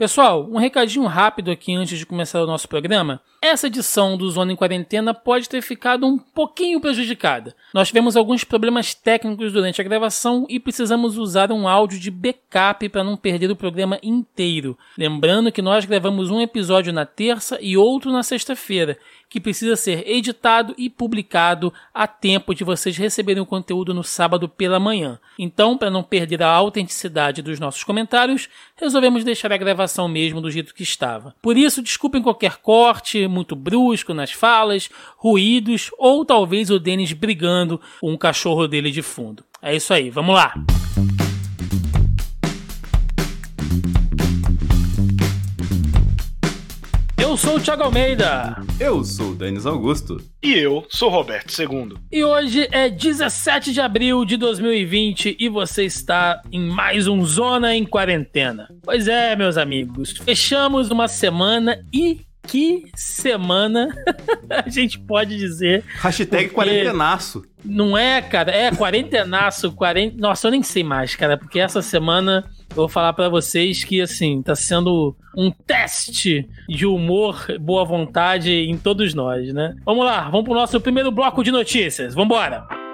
Pessoal, um recadinho rápido aqui antes de começar o nosso programa. Essa edição do Zona em Quarentena pode ter ficado um pouquinho prejudicada. Nós tivemos alguns problemas técnicos durante a gravação e precisamos usar um áudio de backup para não perder o programa inteiro. Lembrando que nós gravamos um episódio na terça e outro na sexta-feira, que precisa ser editado e publicado a tempo de vocês receberem o conteúdo no sábado pela manhã. Então, para não perder a autenticidade dos nossos comentários, resolvemos deixar a gravação mesmo do jeito que estava. Por isso, desculpem qualquer corte muito brusco nas falas, ruídos ou talvez o Denis brigando com um cachorro dele de fundo. É isso aí, vamos lá! Eu sou o Thiago Almeida. Eu sou o Denis Augusto. E eu sou o Roberto II. E hoje é 17 de abril de 2020 e você está em mais um Zona em Quarentena. Pois é, meus amigos, fechamos uma semana e que semana a gente pode dizer. Hashtag quarentenaço. Não é, cara? É quarentenaço, quarenta. Nossa, eu nem sei mais, cara, porque essa semana eu vou falar para vocês que, assim, tá sendo um teste de humor, boa vontade em todos nós, né? Vamos lá, vamos pro nosso primeiro bloco de notícias. Vambora!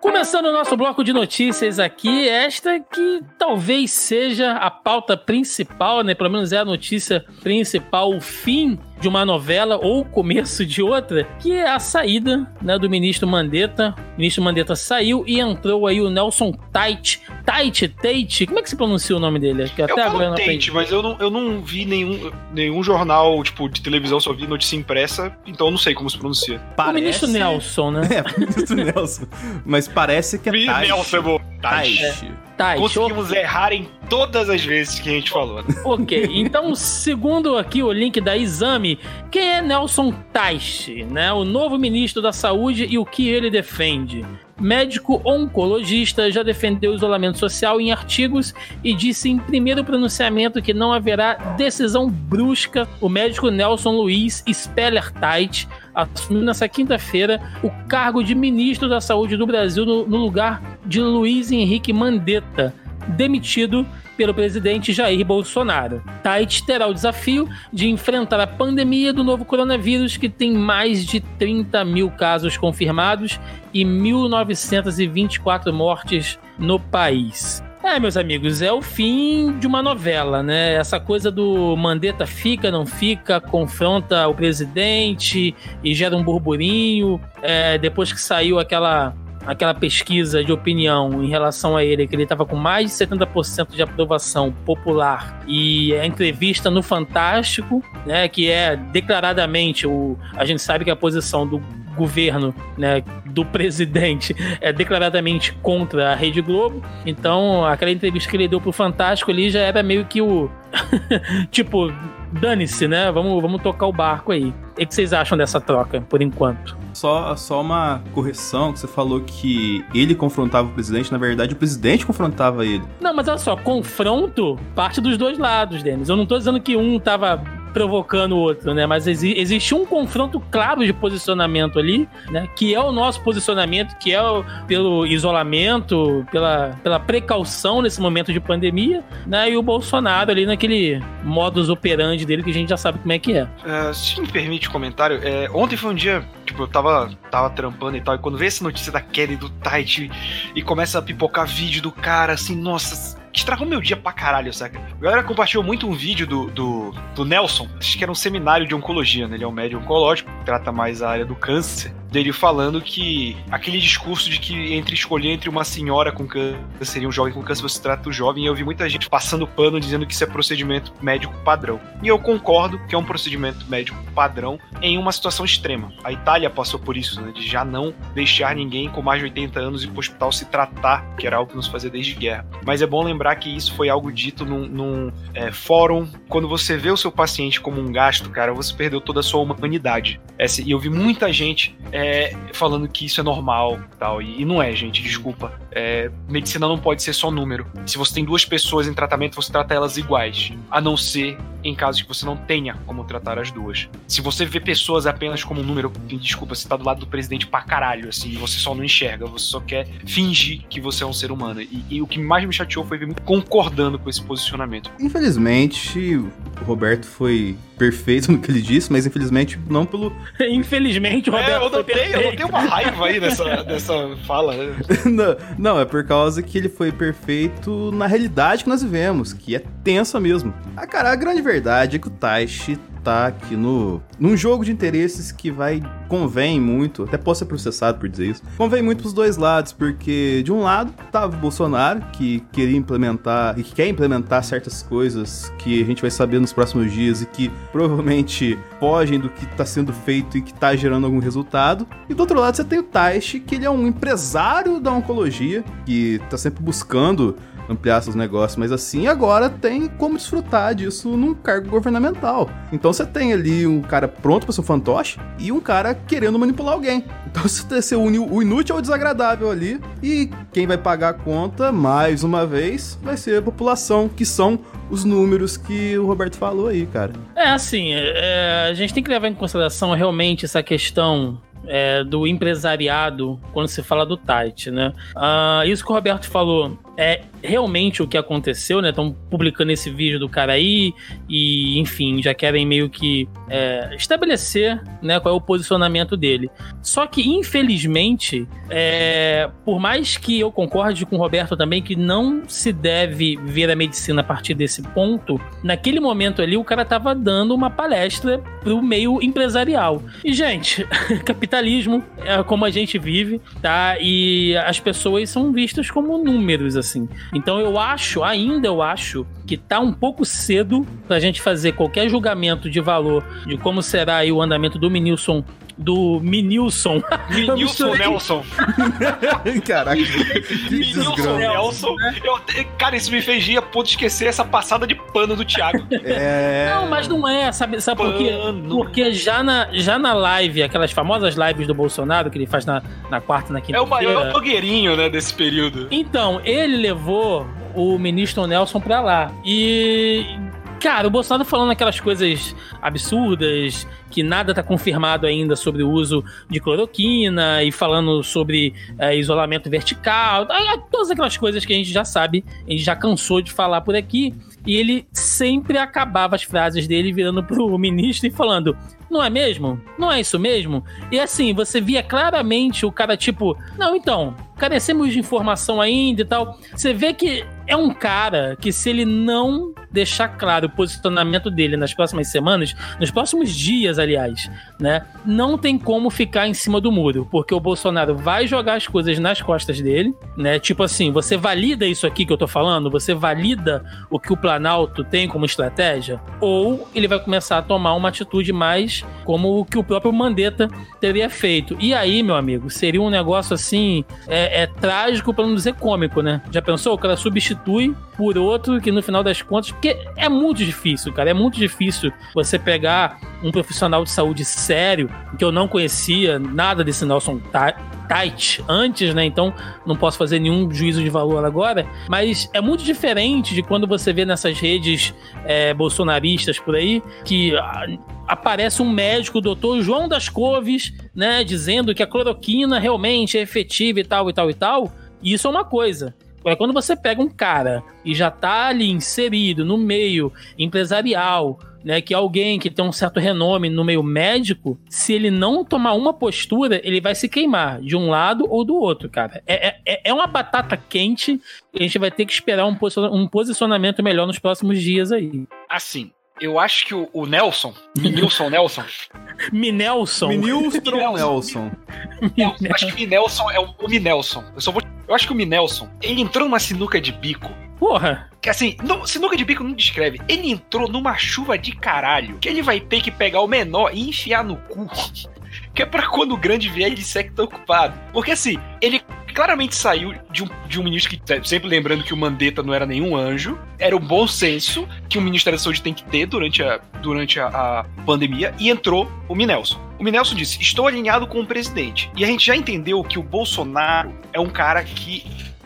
Começando o nosso bloco de notícias aqui, esta que talvez seja a pauta principal, né? Pelo menos é a notícia principal, o fim de uma novela ou o começo de outra, que é a saída né, do ministro Mandetta. O ministro Mandetta saiu e entrou aí o Nelson Tait. Tait, Tate, como é que se pronuncia o nome dele? Que até eu agora não Tate, mas eu não, eu não vi nenhum, nenhum jornal tipo, de televisão, só vi notícia impressa, então eu não sei como se pronuncia. Parece... O ministro Nelson, né? É, o ministro Nelson. Mas parece que é Tait. Nelson é. Tait. É. Conseguimos errar em todas as vezes que a gente falou. Né? Ok, então, segundo aqui o link da Exame, quem é Nelson Teich, né? O novo ministro da Saúde e o que ele defende? médico oncologista, já defendeu o isolamento social em artigos e disse em primeiro pronunciamento que não haverá decisão brusca. O médico Nelson Luiz Speller Tait assumiu nessa quinta-feira o cargo de ministro da Saúde do Brasil no, no lugar de Luiz Henrique Mandetta, demitido pelo presidente Jair Bolsonaro. Tait terá o desafio de enfrentar a pandemia do novo coronavírus, que tem mais de 30 mil casos confirmados e 1.924 mortes no país. É, meus amigos, é o fim de uma novela, né? Essa coisa do Mandetta fica, não fica, confronta o presidente e gera um burburinho. É, depois que saiu aquela aquela pesquisa de opinião em relação a ele, que ele estava com mais de 70% de aprovação popular, e a entrevista no Fantástico, né, que é declaradamente o. A gente sabe que a posição do governo, né, do presidente é declaradamente contra a Rede Globo. Então, aquela entrevista que ele deu pro Fantástico ali já era meio que o tipo, dane-se, né? Vamos, vamos tocar o barco aí. O que vocês acham dessa troca, por enquanto? Só, só uma correção, que você falou que ele confrontava o presidente, na verdade o presidente confrontava ele. Não, mas olha só, confronto parte dos dois lados, Denis. Eu não tô dizendo que um tava provocando o outro, né? Mas exi existe um confronto claro de posicionamento ali, né? Que é o nosso posicionamento, que é o, pelo isolamento, pela, pela precaução nesse momento de pandemia, né? E o Bolsonaro ali naquele modus operandi dele que a gente já sabe como é que é. é se me permite um comentário, é, ontem foi um dia, tipo, eu tava, tava trampando e tal, e quando veio essa notícia da Kelly do Tight e começa a pipocar vídeo do cara, assim, nossa, estragou meu dia pra caralho, saca? A galera compartilhou muito um vídeo do, do, do Nelson, acho que era um seminário de oncologia, né? Ele é um médico oncológico, trata mais a área do câncer dele falando que aquele discurso de que entre escolher entre uma senhora com câncer e um jovem com câncer, você trata o jovem, eu vi muita gente passando pano dizendo que isso é procedimento médico padrão. E eu concordo que é um procedimento médico padrão em uma situação extrema. A Itália passou por isso, né, de já não deixar ninguém com mais de 80 anos ir pro hospital se tratar, que era algo que nos fazia desde guerra. Mas é bom lembrar que isso foi algo dito num, num é, fórum. Quando você vê o seu paciente como um gasto, cara, você perdeu toda a sua humanidade. Essa, e eu vi muita gente é, é, falando que isso é normal tal. E, e não é, gente, desculpa. É, medicina não pode ser só número. Se você tem duas pessoas em tratamento, você trata elas iguais. A não ser em casos que você não tenha como tratar as duas. Se você vê pessoas apenas como um número, desculpa, você tá do lado do presidente pra caralho, assim, e você só não enxerga, você só quer fingir que você é um ser humano. E, e o que mais me chateou foi ver muito concordando com esse posicionamento. Infelizmente, o Roberto foi perfeito no que ele disse, mas infelizmente não pelo. infelizmente, o Roberto. É, eu notei, eu notei uma raiva aí nessa, nessa fala. Né? não, não, é por causa que ele foi perfeito na realidade que nós vivemos, que é tensa mesmo. Ah, cara, a grande verdade é que o Taishi tá aqui no num jogo de interesses que vai convém muito, até posso ser processado por dizer isso. Convém muito pros dois lados, porque de um lado tava o Bolsonaro que queria implementar e que quer implementar certas coisas que a gente vai saber nos próximos dias e que provavelmente fogem do que tá sendo feito e que tá gerando algum resultado. E do outro lado você tem o Taishi, que ele é um empresário da oncologia, que tá sempre buscando ampliar seus negócios, mas assim agora tem como desfrutar disso num cargo governamental. Então você tem ali um cara pronto para ser um fantoche e um cara querendo manipular alguém. Então você une o inútil ao desagradável ali e quem vai pagar a conta, mais uma vez, vai ser a população, que são os números que o Roberto falou aí, cara. É assim, é, a gente tem que levar em consideração realmente essa questão é, do empresariado quando se fala do Tite, né? Ah, isso que o Roberto falou é realmente o que aconteceu, né? Estão publicando esse vídeo do cara aí e, enfim, já querem meio que é, estabelecer, né, qual é o posicionamento dele. Só que, infelizmente, é, por mais que eu concorde com o Roberto também que não se deve ver a medicina a partir desse ponto, naquele momento ali o cara tava dando uma palestra pro meio empresarial. E, gente, capitalismo é como a gente vive, tá? E as pessoas são vistas como números, assim assim. Então eu acho, ainda eu acho, que tá um pouco cedo pra gente fazer qualquer julgamento de valor de como será aí o andamento do Minilson do Minilson. Minilson Nelson. Caraca. Minilson Nelson. Eu, cara, isso me fez a ponto de esquecer essa passada de pano do Thiago. É... Não, mas não é, sabe, sabe por quê? Porque já na, já na live, aquelas famosas lives do Bolsonaro que ele faz na, na quarta e na quinta. É o maior blogueirinho, né, desse período. Então, ele levou o ministro Nelson pra lá. E Cara, o Bolsonaro falando aquelas coisas absurdas, que nada tá confirmado ainda sobre o uso de cloroquina, e falando sobre é, isolamento vertical, todas aquelas coisas que a gente já sabe, a gente já cansou de falar por aqui. E ele sempre acabava as frases dele virando pro ministro e falando: Não é mesmo? Não é isso mesmo? E assim, você via claramente o cara tipo: Não, então, carecemos de informação ainda e tal. Você vê que é um cara que, se ele não deixar claro o posicionamento dele nas próximas semanas, nos próximos dias, aliás, né? Não tem como ficar em cima do muro, porque o Bolsonaro vai jogar as coisas nas costas dele, né? Tipo assim, você valida isso aqui que eu tô falando? Você valida o que o Planalto tem como estratégia? Ou ele vai começar a tomar uma atitude mais como o que o próprio Mandetta teria feito? E aí, meu amigo, seria um negócio assim, é, é trágico para não dizer cômico, né? Já pensou? O cara substitui por outro que no final das contas porque é muito difícil, cara. É muito difícil você pegar um profissional de saúde sério, que eu não conhecia nada desse Nelson Tight antes, né? Então não posso fazer nenhum juízo de valor agora. Mas é muito diferente de quando você vê nessas redes é, bolsonaristas por aí que aparece um médico, o doutor João das Coves, né? Dizendo que a cloroquina realmente é efetiva e tal e tal e tal. E isso é uma coisa. É quando você pega um cara e já tá ali inserido no meio empresarial, né, que é alguém que tem um certo renome no meio médico, se ele não tomar uma postura, ele vai se queimar de um lado ou do outro, cara. É, é, é uma batata quente e a gente vai ter que esperar um, posicionamento melhor nos próximos dias aí. Assim, eu acho que o, o Nelson, Minilson Nelson. Minelson. Minilson Nelson. Eu acho que o Minelson é o, o Minelson. Eu só vou. Eu acho que o Minelson, ele entrou numa sinuca de bico. Porra! Que assim, não, sinuca de bico não descreve. Ele entrou numa chuva de caralho. Que ele vai ter que pegar o menor e enfiar no cu. Que é pra quando o grande vier ele disser que tá ocupado. Porque assim, ele claramente saiu de um, de um ministro que, sempre lembrando que o Mandetta não era nenhum anjo, era o bom senso que o Ministério da Saúde tem que ter durante a, durante a, a pandemia, e entrou o Minelson. O Minelson disse: estou alinhado com o presidente. E a gente já entendeu que o Bolsonaro é um cara que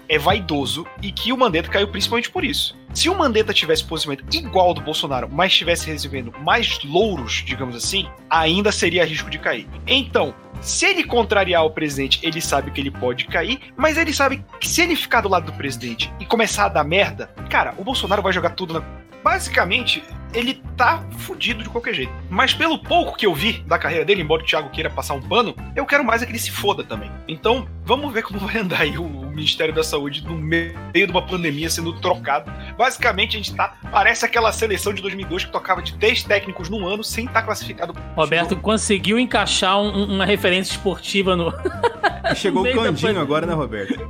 é vaidoso e que o Mandetta caiu principalmente por isso. Se o Mandetta tivesse posicionamento igual ao do Bolsonaro, mas estivesse recebendo mais louros, digamos assim, ainda seria risco de cair. Então, se ele contrariar o presidente, ele sabe que ele pode cair, mas ele sabe que se ele ficar do lado do presidente e começar a dar merda, cara, o Bolsonaro vai jogar tudo na. Basicamente, ele tá fudido de qualquer jeito. Mas pelo pouco que eu vi da carreira dele, embora o Thiago queira passar um pano, eu quero mais é que ele se foda também. Então, vamos ver como vai andar aí o, Ministério da Saúde no meio de uma pandemia sendo trocado. Basicamente, a gente tá. Parece aquela seleção de 2002 que tocava de 10 técnicos num ano sem estar tá classificado. Roberto conseguiu encaixar um, uma referência esportiva no. Chegou o Candinho agora, né, Roberto?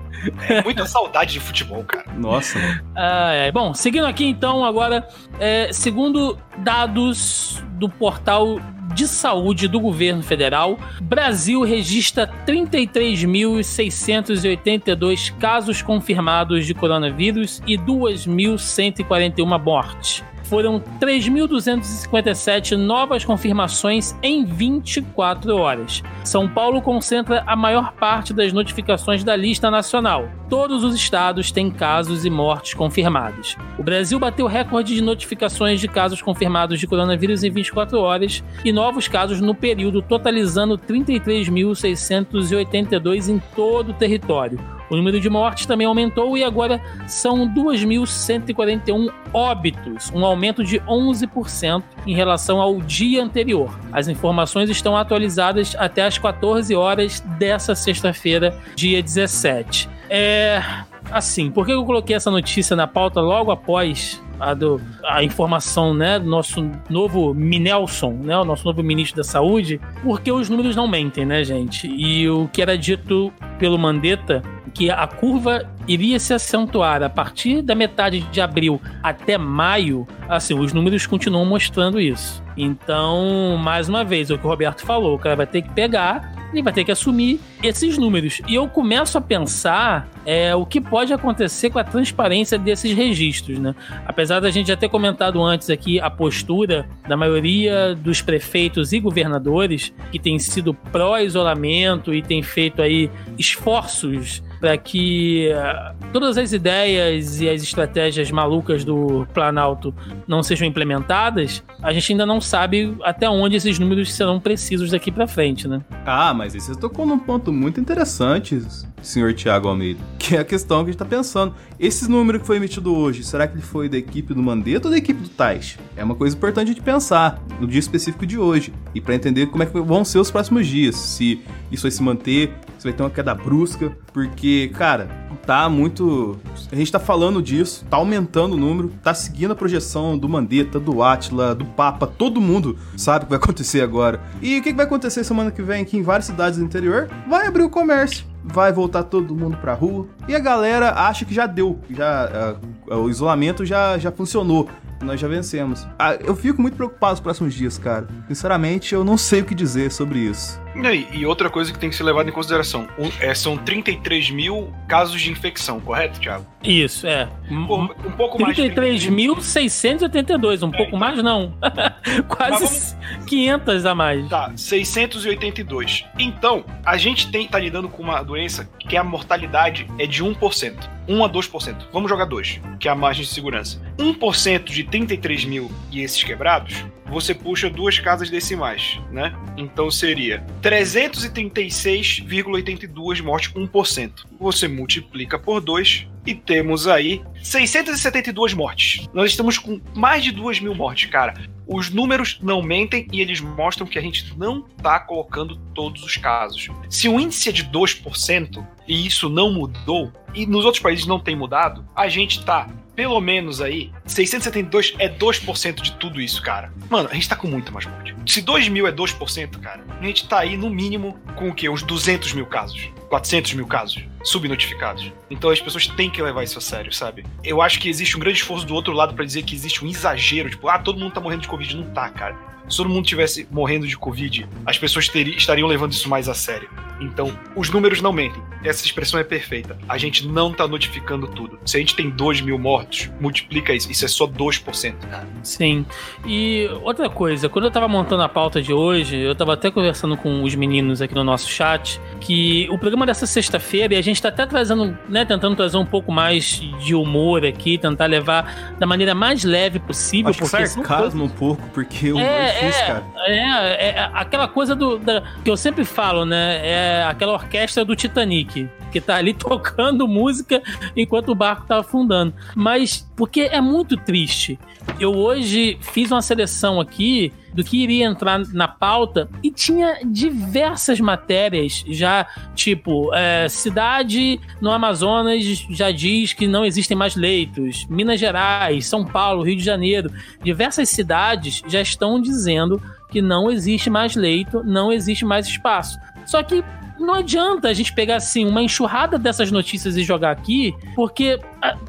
É, muita saudade de futebol, cara. Nossa. Ah, é. Bom, seguindo aqui então, agora, é, segundo dados do portal de saúde do governo federal, Brasil registra 33.682 casos confirmados de coronavírus e 2.141 mortes foram 3.257 novas confirmações em 24 horas. São Paulo concentra a maior parte das notificações da lista nacional. Todos os estados têm casos e mortes confirmados. O Brasil bateu recorde de notificações de casos confirmados de coronavírus em 24 horas e novos casos no período, totalizando 33.682 em todo o território o número de mortes também aumentou e agora são 2.141 óbitos, um aumento de 11% em relação ao dia anterior. As informações estão atualizadas até as 14 horas dessa sexta-feira, dia 17. É. Assim, por que eu coloquei essa notícia na pauta logo após a, do, a informação né, do nosso novo Minelson, né, o nosso novo ministro da Saúde, porque os números não mentem, né, gente? E o que era dito pelo Mandetta que a curva iria se acentuar a partir da metade de abril até maio, assim, os números continuam mostrando isso. Então, mais uma vez, é o que o Roberto falou, o cara vai ter que pegar e vai ter que assumir esses números. E eu começo a pensar é, o que pode acontecer com a transparência desses registros, né? Apesar da gente já ter comentado antes aqui a postura da maioria dos prefeitos e governadores que tem sido pró-isolamento e tem feito aí esforços para que uh, todas as ideias e as estratégias malucas do Planalto não sejam implementadas, a gente ainda não sabe até onde esses números serão precisos daqui para frente, né? Ah, mas você tocou num ponto muito interessante, senhor Tiago Almeida, que é a questão que a gente tá pensando. Esse número que foi emitido hoje, será que ele foi da equipe do Mandetta ou da equipe do Tais? É uma coisa importante de pensar no dia específico de hoje e para entender como é que vão ser os próximos dias, se isso vai se manter, você vai ter uma queda brusca, porque, cara, tá muito. A gente tá falando disso, tá aumentando o número, tá seguindo a projeção do Mandetta, do Atila, do Papa, todo mundo sabe o que vai acontecer agora. E o que vai acontecer semana que vem aqui em várias cidades do interior? Vai abrir o comércio vai voltar todo mundo pra rua. E a galera acha que já deu, já uh, o isolamento já, já funcionou nós já vencemos. Ah, eu fico muito preocupado nos próximos dias, cara. Sinceramente, eu não sei o que dizer sobre isso. E, e outra coisa que tem que ser levada em consideração: um, é, são 33 mil casos de infecção, correto, Thiago? Isso, é. Um, um pouco 33.682, um é, pouco então. mais não. Quase vamos... 500 a mais. Tá, 682. Então, a gente tem, tá lidando com uma doença que a mortalidade é de 1%. 1 a 2%. Vamos jogar 2, que é a margem de segurança. 1% de 33 mil e esses quebrados, você puxa duas casas decimais, né? Então seria 336,82 mortes, 1%. Você multiplica por 2 e temos aí 672 mortes. Nós estamos com mais de 2 mil mortes, cara. Os números não mentem e eles mostram que a gente não está colocando todos os casos. Se o índice é de 2% e isso não mudou, e nos outros países não tem mudado, a gente está pelo menos aí, 672 é 2% de tudo isso, cara. Mano, a gente tá com muita mais morte. Se 2 mil é 2%, cara, a gente tá aí no mínimo com o quê? Uns 200 mil casos 400 mil casos subnotificados. Então as pessoas têm que levar isso a sério, sabe? Eu acho que existe um grande esforço do outro lado para dizer que existe um exagero, tipo, ah, todo mundo tá morrendo de Covid. Não tá, cara se todo mundo tivesse morrendo de Covid, as pessoas teriam, estariam levando isso mais a sério. Então, os números não mentem. Essa expressão é perfeita. A gente não tá notificando tudo. Se a gente tem 2 mil mortos, multiplica isso. Isso é só 2%. Sim. E outra coisa, quando eu tava montando a pauta de hoje, eu tava até conversando com os meninos aqui no nosso chat, que o programa dessa sexta-feira, e a gente tá até trazendo, né, tentando trazer um pouco mais de humor aqui, tentar levar da maneira mais leve possível. Acho porque sarcasmo um pouco, porque o é, difícil, é, cara. É, é, é, aquela coisa do, da, que eu sempre falo, né? É aquela orquestra do Titanic, que tá ali tocando música enquanto o barco tá afundando. Mas, porque é muito triste. Eu hoje fiz uma seleção aqui do que iria entrar na pauta e tinha diversas matérias já, tipo, é, cidade no Amazonas já diz que não existem mais leitos, Minas Gerais, São Paulo, Rio de Janeiro, diversas cidades já estão dizendo que não existe mais leito, não existe mais espaço. Só que não adianta a gente pegar assim uma enxurrada dessas notícias e jogar aqui, porque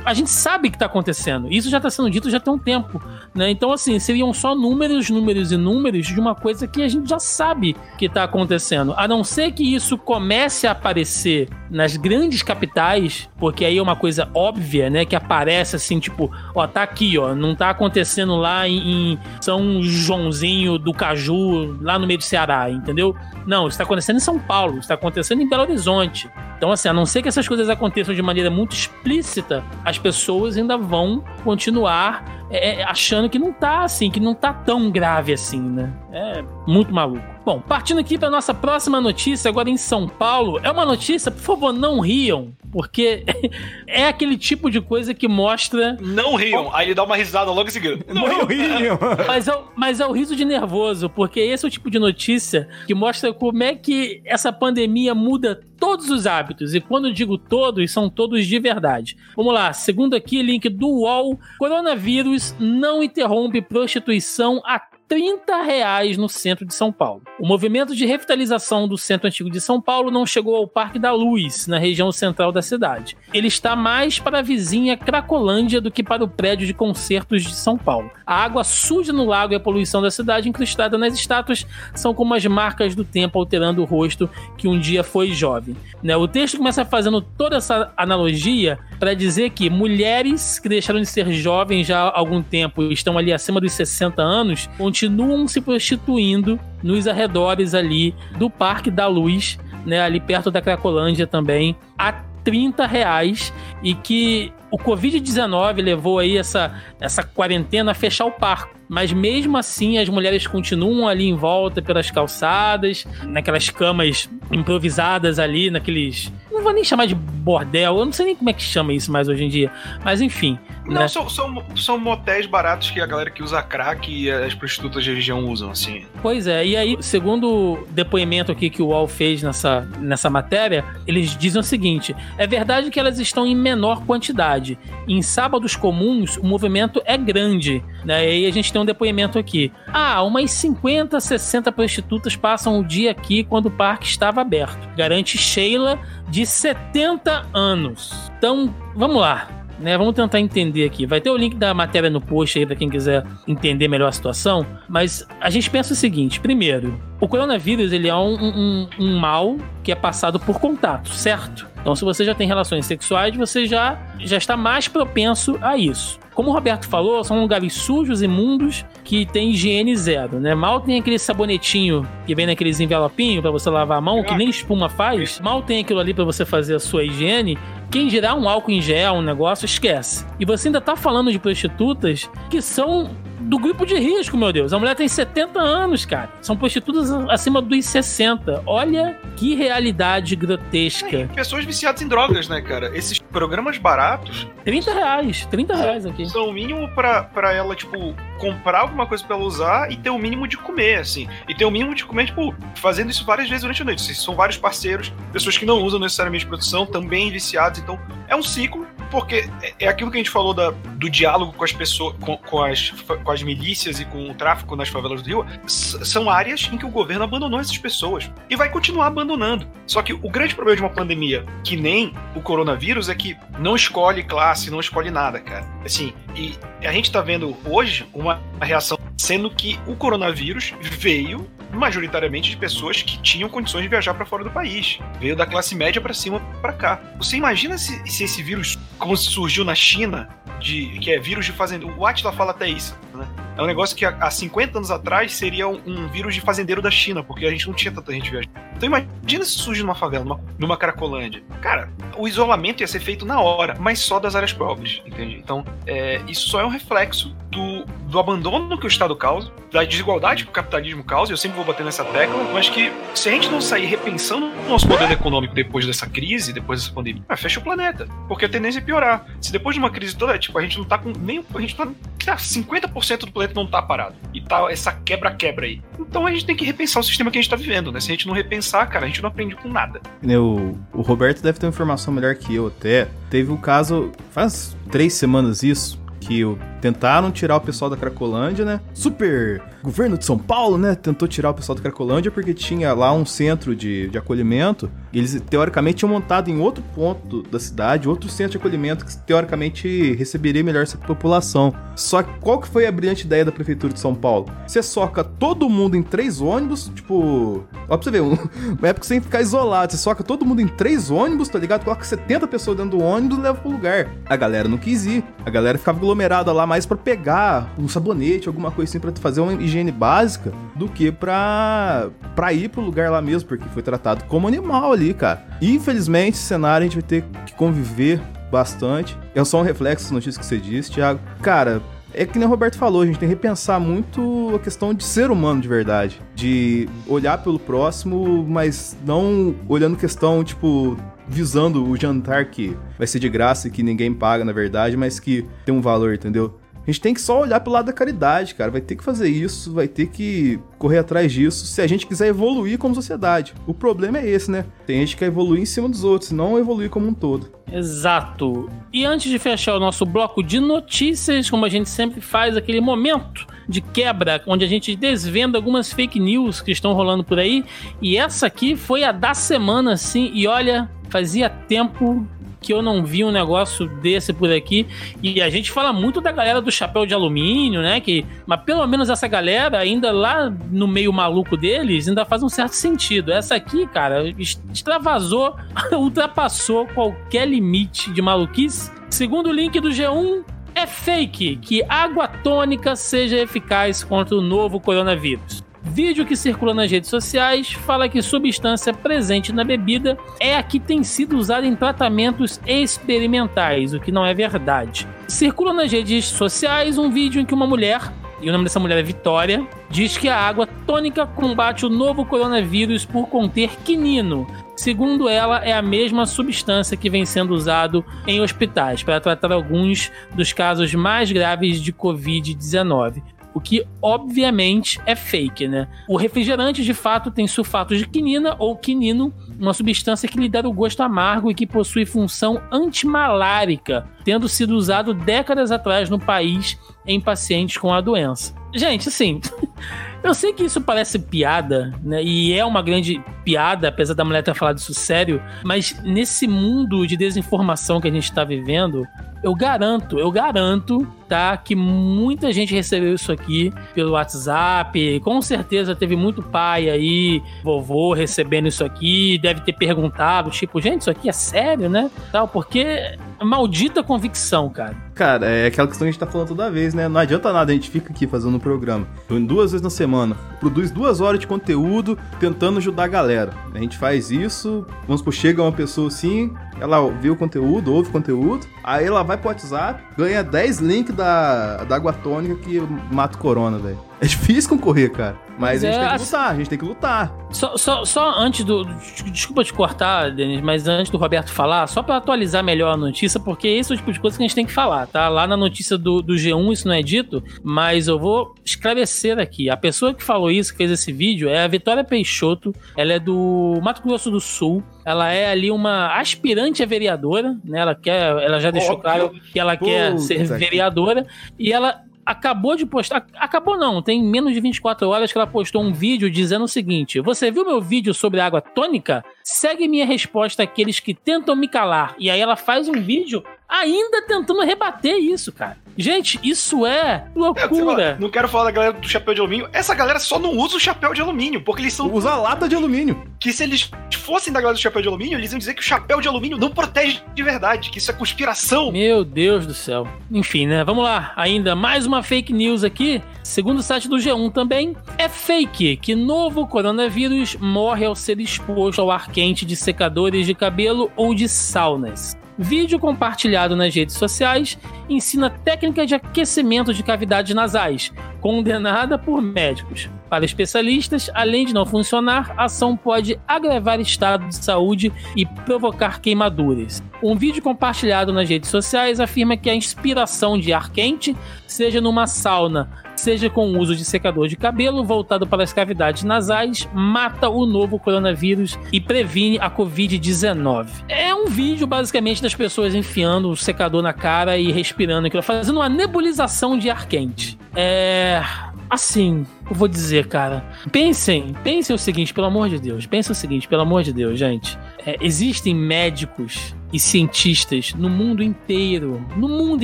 a, gente sabe que está acontecendo. Isso já está sendo dito já tem um tempo, né? Então assim, seriam só números, números e números de uma coisa que a gente já sabe que está acontecendo. A não ser que isso comece a aparecer nas grandes capitais, porque aí é uma coisa óbvia, né, que aparece assim, tipo, ó, tá aqui, ó, não tá acontecendo lá em, em São Joãozinho do Caju, lá no meio do Ceará, entendeu? Não, está acontecendo em São Paulo, está acontecendo em Belo Horizonte. Então, assim, a não ser que essas coisas aconteçam de maneira muito explícita, as pessoas ainda vão continuar é, é, achando que não tá assim, que não tá tão grave assim, né? É muito maluco. Bom, partindo aqui para nossa próxima notícia, agora em São Paulo, é uma notícia, por favor, não riam, porque é aquele tipo de coisa que mostra. Não riam, aí ele dá uma risada logo em seguida. Não, não riam. Mas é, mas é o riso de nervoso, porque esse é o tipo de notícia que mostra como é que essa pandemia muda todos os hábitos. E quando eu digo todos, são todos de verdade. Vamos lá, segundo aqui, link do UOL: coronavírus não interrompe prostituição até 30 reais no centro de São Paulo. O movimento de revitalização do centro antigo de São Paulo não chegou ao Parque da Luz, na região central da cidade. Ele está mais para a vizinha Cracolândia do que para o prédio de concertos de São Paulo. A água suja no lago e a poluição da cidade incrustada nas estátuas são como as marcas do tempo alterando o rosto que um dia foi jovem. Né, o texto começa fazendo toda essa analogia para dizer que mulheres que deixaram de ser jovens já há algum tempo e estão ali acima dos 60 anos continuam se prostituindo nos arredores ali do Parque da Luz, né, ali perto da Cracolândia também, a 30 reais e que o Covid-19 levou aí essa, essa quarentena a fechar o parque. Mas mesmo assim, as mulheres continuam ali em volta pelas calçadas, naquelas camas improvisadas ali, naqueles. Não vou nem chamar de bordel, eu não sei nem como é que chama isso mais hoje em dia. Mas enfim. Não, né? são, são, são motéis baratos que a galera que usa crack e as prostitutas de região usam, assim. Pois é, e aí, segundo o depoimento aqui que o UOL fez nessa, nessa matéria, eles dizem o seguinte: é verdade que elas estão em menor quantidade. Em sábados comuns, o movimento é grande. Né? E aí a gente tem um depoimento aqui. Ah, umas 50, 60 prostitutas passam o dia aqui quando o parque estava aberto. Garante Sheila, de 70 anos. Então, vamos lá né? Vamos tentar entender aqui. Vai ter o link da matéria no post aí para quem quiser entender melhor a situação. Mas a gente pensa o seguinte: primeiro, o coronavírus ele é um, um, um mal que é passado por contato, certo? Então, se você já tem relações sexuais, você já, já está mais propenso a isso. Como o Roberto falou, são lugares sujos, imundos, que tem higiene zero, né? Mal tem aquele sabonetinho que vem naqueles envelopinhos para você lavar a mão, que nem espuma faz. Mal tem aquilo ali para você fazer a sua higiene. Quem gerar um álcool em gel, um negócio, esquece. E você ainda tá falando de prostitutas que são do grupo de risco, meu Deus. A mulher tem 70 anos, cara. São prostitutas acima dos 60. Olha que realidade grotesca. É, pessoas viciadas em drogas, né, cara? Esses programas baratos. 30 reais. 30 reais aqui. São o mínimo pra, pra ela, tipo, comprar alguma coisa pra ela usar e ter o mínimo de comer, assim. E ter o mínimo de comer, tipo, fazendo isso várias vezes durante a noite. São vários parceiros, pessoas que não usam necessariamente produção, também viciados. Então, é um ciclo porque é, é aquilo que a gente falou da, do diálogo com as pessoas, com, com, as, com as milícias e com o tráfico nas favelas do Rio. São áreas em que o governo abandonou essas pessoas e vai continuar abandonando. Só que o grande problema de uma pandemia, que nem o coronavírus, é que não escolhe classe, não escolhe nada, cara. Assim, e a gente tá vendo hoje uma reação sendo que o coronavírus veio majoritariamente de pessoas que tinham condições de viajar para fora do país. Veio da classe média para cima para cá. Você imagina se, se, esse vírus, como surgiu na China, de, que é vírus de fazendeiro. O Atila fala até isso, né? É um negócio que há 50 anos atrás seria um, vírus de fazendeiro da China, porque a gente não tinha tanta gente viajando. Então imagina se surge numa favela, numa, numa Cracolândia. Cara, o isolamento ia ser feito na hora, mas só das áreas pobres, entende? Então, é, isso só é um reflexo do, do abandono que o Estado causa, da desigualdade que o capitalismo causa, eu sempre vou bater nessa tecla, mas que se a gente não sair repensando o nosso modelo econômico depois dessa crise, depois dessa pandemia, ah, fecha o planeta. Porque a tendência é piorar. Se depois de uma crise toda, tipo, a gente não tá com nem. A gente tá. 50% do planeta não tá parado. E tá essa quebra-quebra aí. Então a gente tem que repensar o sistema que a gente tá vivendo, né? Se a gente não repensar, cara, a gente não aprende com nada. O, o Roberto deve ter uma informação melhor que eu até. Teve um caso, faz três semanas isso, que tentaram tirar o pessoal da Cracolândia, né? Super governo de São Paulo, né? Tentou tirar o pessoal da Cracolândia porque tinha lá um centro de, de acolhimento. Eles, teoricamente, tinham montado em outro ponto da cidade, outro centro de acolhimento que, teoricamente, receberia melhor essa população. Só que qual que foi a brilhante ideia da Prefeitura de São Paulo? Você soca todo mundo em três ônibus, tipo... Ó, pra você ver, um, uma época sem ficar isolado. Você soca todo mundo em três ônibus, tá ligado? Coloca 70 pessoas dentro do ônibus e leva pro lugar. A galera não quis ir. A galera ficava aglomerada lá mais para pegar um sabonete, alguma coisa assim, pra fazer uma higiene básica, do que pra, pra ir pro lugar lá mesmo, porque foi tratado como animal ali, cara. Infelizmente, esse cenário a gente vai ter que conviver bastante. É só um reflexo das notícias que você disse, Thiago. Cara, é que nem o Roberto falou, a gente tem que repensar muito a questão de ser humano de verdade. De olhar pelo próximo, mas não olhando questão, tipo, visando o jantar que vai ser de graça e que ninguém paga, na verdade, mas que tem um valor, entendeu? A gente tem que só olhar pelo lado da caridade, cara. Vai ter que fazer isso, vai ter que correr atrás disso se a gente quiser evoluir como sociedade. O problema é esse, né? Tem gente que quer evoluir em cima dos outros, não evoluir como um todo. Exato. E antes de fechar o nosso bloco de notícias, como a gente sempre faz, aquele momento de quebra, onde a gente desvenda algumas fake news que estão rolando por aí. E essa aqui foi a da semana, sim. E olha, fazia tempo que eu não vi um negócio desse por aqui. E a gente fala muito da galera do chapéu de alumínio, né? Que, mas pelo menos essa galera, ainda lá no meio maluco deles, ainda faz um certo sentido. Essa aqui, cara, extravasou, ultrapassou qualquer limite de maluquice. Segundo o link do G1, é fake que água tônica seja eficaz contra o novo coronavírus. Vídeo que circula nas redes sociais fala que substância presente na bebida é a que tem sido usada em tratamentos experimentais, o que não é verdade. Circula nas redes sociais um vídeo em que uma mulher, e o nome dessa mulher é Vitória, diz que a água tônica combate o novo coronavírus por conter quinino. Segundo ela, é a mesma substância que vem sendo usado em hospitais para tratar alguns dos casos mais graves de Covid-19 o que obviamente é fake, né? O refrigerante de fato tem sulfato de quinina ou quinino, uma substância que lhe dá o gosto amargo e que possui função antimalárica, tendo sido usado décadas atrás no país em pacientes com a doença. Gente, assim, eu sei que isso parece piada, né? E é uma grande piada, apesar da mulher ter falado isso sério, mas nesse mundo de desinformação que a gente está vivendo, eu garanto, eu garanto, tá? Que muita gente recebeu isso aqui pelo WhatsApp. Com certeza teve muito pai aí, vovô, recebendo isso aqui. Deve ter perguntado, tipo, gente, isso aqui é sério, né? Tal, porque maldita convicção, cara. Cara, é aquela questão que a gente tá falando toda vez, né? Não adianta nada, a gente fica aqui fazendo um programa duas vezes na semana, produz duas horas de conteúdo tentando ajudar a galera. A gente faz isso, vamos supor, chega uma pessoa assim, ela vê o conteúdo, ouve o conteúdo, aí ela vai pro WhatsApp, ganha 10 links da, da água tônica que mata o corona, velho. É difícil concorrer, cara. Mas Mas a gente é, tem que lutar, a gente tem que lutar. Só, só, só antes do. Desculpa te cortar, Denis, mas antes do Roberto falar, só pra atualizar melhor a notícia, porque esse é o tipo de coisa que a gente tem que falar, tá? Lá na notícia do, do G1 isso não é dito, mas eu vou esclarecer aqui. A pessoa que falou isso, que fez esse vídeo, é a Vitória Peixoto. Ela é do Mato Grosso do Sul. Ela é ali uma aspirante a vereadora, né? Ela quer. Ela já deixou claro que ela quer Puta ser que- vereadora. E ela acabou de postar. Acabou não, tem menos de 24 horas que ela postou um vídeo dizendo o seguinte: Você viu meu vídeo sobre água tônica? Segue minha resposta àqueles que tentam me calar. E aí ela faz um vídeo ainda tentando rebater isso, cara. Gente, isso é É, loucura. não quero falar da galera do chapéu de alumínio. Essa galera só não usa o chapéu de alumínio, porque eles são. Usa lata de alumínio. Que se eles fossem da galera do chapéu de alumínio, eles iam dizer que o chapéu de alumínio não protege de verdade, que isso é conspiração. Meu Deus do céu. Enfim, né? Vamos lá. Ainda mais uma fake news aqui. Segundo o site do G1 também, é fake que novo coronavírus morre ao ser exposto ao ar quente de secadores de cabelo ou de saunas. Vídeo compartilhado nas redes sociais ensina técnica de aquecimento de cavidades nasais, condenada por médicos. Para especialistas, além de não funcionar, a ação pode agravar estado de saúde e provocar queimaduras. Um vídeo compartilhado nas redes sociais afirma que a inspiração de ar quente, seja numa sauna, seja com o uso de secador de cabelo voltado para as cavidades nasais, mata o novo coronavírus e previne a Covid-19. É um vídeo basicamente das pessoas enfiando o secador na cara e respirando aquilo, fazendo uma nebulização de ar quente. É. Assim, eu vou dizer, cara. Pensem, pensem o seguinte, pelo amor de Deus. Pensem o seguinte, pelo amor de Deus, gente. É, existem médicos e cientistas no mundo inteiro. No mundo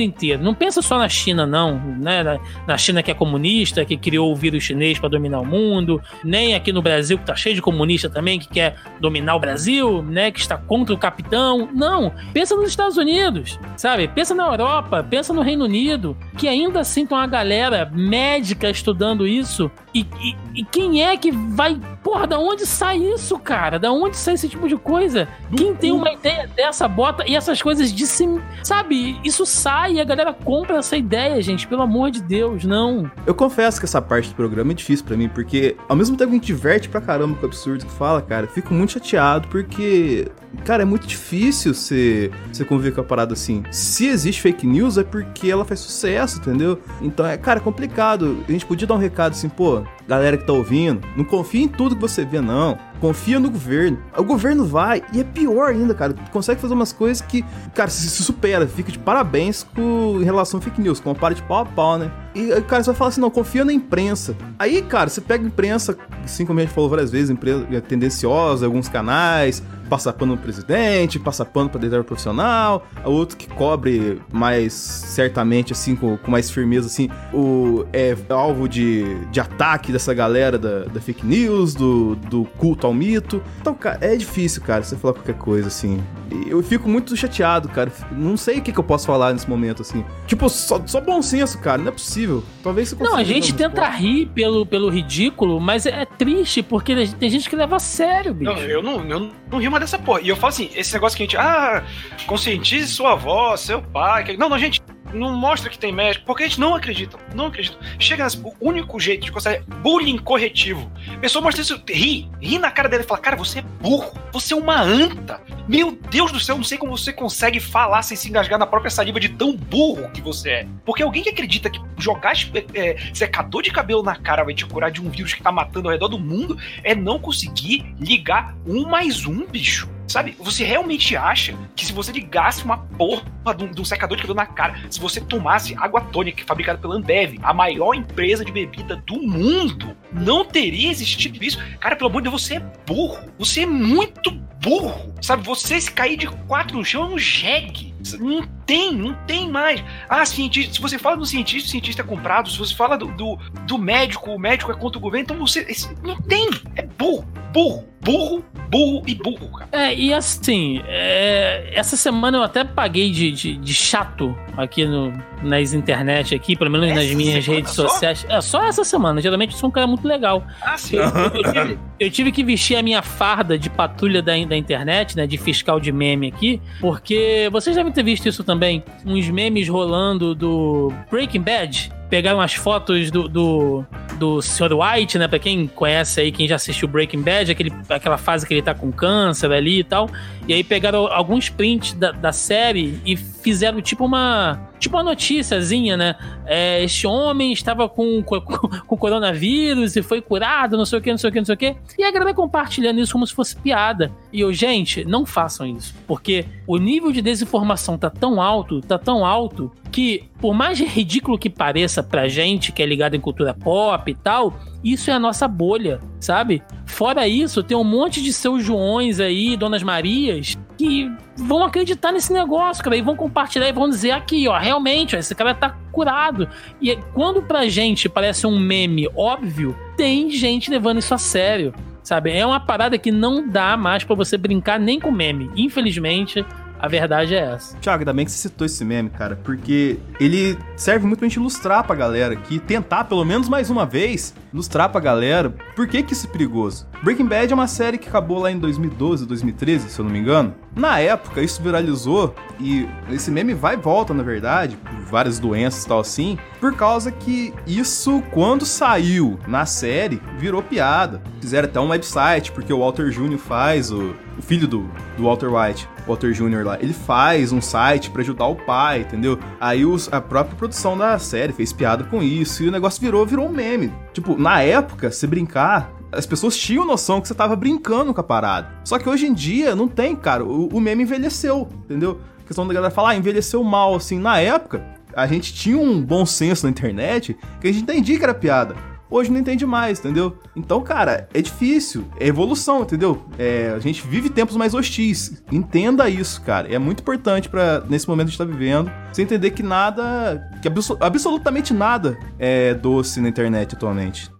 inteiro. Não pensa só na China, não. Né? Na, na China que é comunista, que criou o vírus chinês para dominar o mundo. Nem aqui no Brasil, que tá cheio de comunista também, que quer dominar o Brasil, né? Que está contra o capitão. Não. Pensa nos Estados Unidos, sabe? Pensa na Europa, pensa no Reino Unido, que ainda assim tem uma galera médica estudando isso. E, e- e quem é que vai. Porra, da onde sai isso, cara? Da onde sai esse tipo de coisa? Quem tem uma ideia dessa, bota e essas coisas de sim. Sabe? Isso sai e a galera compra essa ideia, gente. Pelo amor de Deus, não. Eu confesso que essa parte do programa é difícil pra mim, porque ao mesmo tempo que a gente diverte pra caramba com o absurdo que fala, cara, fico muito chateado porque, cara, é muito difícil você, você conviver com a parada assim. Se existe fake news é porque ela faz sucesso, entendeu? Então é, cara, é complicado. A gente podia dar um recado assim, pô, galera que tá ouvindo, não confia em tudo que você vê, não. Confia no governo. O governo vai, e é pior ainda, cara. Consegue fazer umas coisas que, cara, se, supera. Fica de parabéns com, em relação a fake news. Compara de pau a pau, né? E cara, você vai falar assim, não, confia na imprensa. Aí, cara, você pega imprensa, assim como a gente falou várias vezes, imprensa é tendenciosa, alguns canais, passa pano pro presidente, passa pano pra determinado profissional, outro que cobre mais certamente, assim, com, com mais firmeza, assim, o é alvo de, de ataque dessa galera da, da fake news, do, do culto ao mito. Então, cara, é difícil, cara, você falar qualquer coisa, assim. Eu fico muito chateado, cara. Não sei o que, que eu posso falar nesse momento, assim. Tipo, só, só bom senso, cara, não é possível. Talvez você Não, a gente tenta rir pelo, pelo ridículo, mas é triste porque tem gente que leva a sério, bicho. Não, eu não, eu não rio mais dessa porra. E eu falo assim, esse negócio que a gente, ah, conscientize sua avó, seu pai. que- Não, não, gente, não mostra que tem médico, porque gente não acredita, não acredita. Chega nesse, o único jeito de conseguir bullying corretivo. A pessoa mostra isso, ri, ri na cara dele e fala, cara, você é burro, você é uma anta. Meu Deus do céu, não sei como você consegue falar sem se engasgar na própria saliva de tão burro que você é. Porque alguém que acredita que jogar é, secador de cabelo na cara vai te curar de um vírus que tá matando ao redor do mundo é não conseguir ligar um mais um, bicho. Sabe, você realmente acha que se você ligasse uma porra de um, secador de cabelo na cara, se você tomasse água tônica fabricada pela Ambev, a maior empresa de bebida do mundo, não teria existido isso? Cara, pelo amor de Deus, você é burro. Você é muito burro. Sabe, você se cair de quatro no chão é um jegue. Não tem, não tem mais. Ah, cientista, se você fala do cientista, o cientista é comprado. Se você fala do, do, do médico, o médico é contra o governo, então você. não tem. É burro, burro, burro, burro e burro, cara. É, e assim, é, essa semana eu até paguei de, de, de chato aqui no, nas internet, aqui, pelo menos nas Essa minhas semana redes só? sociais. É só essa semana. Geralmente eu sou um cara muito legal. Ah, sim. Eu, eu tive, eu tive que vestir a minha farda de patrulha da, da internet, né? De fiscal de meme aqui, porque vocês devem ter visto isso também. Uns memes rolando do Breaking Bad. Pegaram as fotos do, do, do Sr. White, né? Pra quem conhece aí, quem já assistiu Breaking Bad, aquele, aquela fase que ele tá com câncer ali e tal. E aí pegaram alguns prints da, da série e fizeram tipo uma tipo uma noticiazinha, né? É, este homem estava com, com, com, coronavírus e foi curado, não sei o que, não sei o que, não sei o que. E a galera compartilhando isso como se fosse piada. E eu, gente, não façam isso. Porque o nível de desinformação tá tão alto, tá tão alto, que por mais ridículo que pareça pra gente, que é ligado em cultura pop e tal, isso é a nossa bolha, sabe? Fora isso, tem um monte de seus Joões aí, Donas Marias, que vão acreditar nesse negócio, cara, e vão compartilhar e vão dizer aqui, ó, realmente, ó, esse cara tá curado. E quando pra gente parece um meme óbvio, tem gente levando isso a sério. Sabe? É uma parada que não dá mais para você brincar nem com meme. Infelizmente, a verdade é essa. Tiago, ainda bem que você citou esse meme, cara, porque ele serve muito pra gente ilustrar pra galera que tentar, pelo menos mais uma vez, ilustrar pra galera por que, que isso é perigoso. Breaking Bad é uma série que acabou lá em 2012, 2013, se eu não me engano. Na época, isso viralizou e esse meme vai e volta, na verdade, por várias doenças e tal assim, por causa que isso, quando saiu na série, virou piada. Fizeram até um website, porque o Walter Jr. faz, o, o filho do, do Walter White, Walter Jr. lá, ele faz um site para ajudar o pai, entendeu? Aí os, a própria produção da série fez piada com isso e o negócio virou, virou um meme. Tipo, na época, se brincar, as pessoas tinham noção que você tava brincando com a parada. Só que hoje em dia não tem, cara. O, o meme envelheceu, entendeu? A questão da galera falar, ah, envelheceu mal, assim. Na época, a gente tinha um bom senso na internet que a gente entendia que era piada. Hoje não entende mais, entendeu? Então, cara, é difícil. É evolução, entendeu? É, a gente vive tempos mais hostis. Entenda isso, cara. É muito importante para nesse momento que a gente tá vivendo. Você entender que nada. que absolutamente nada é doce na internet atualmente.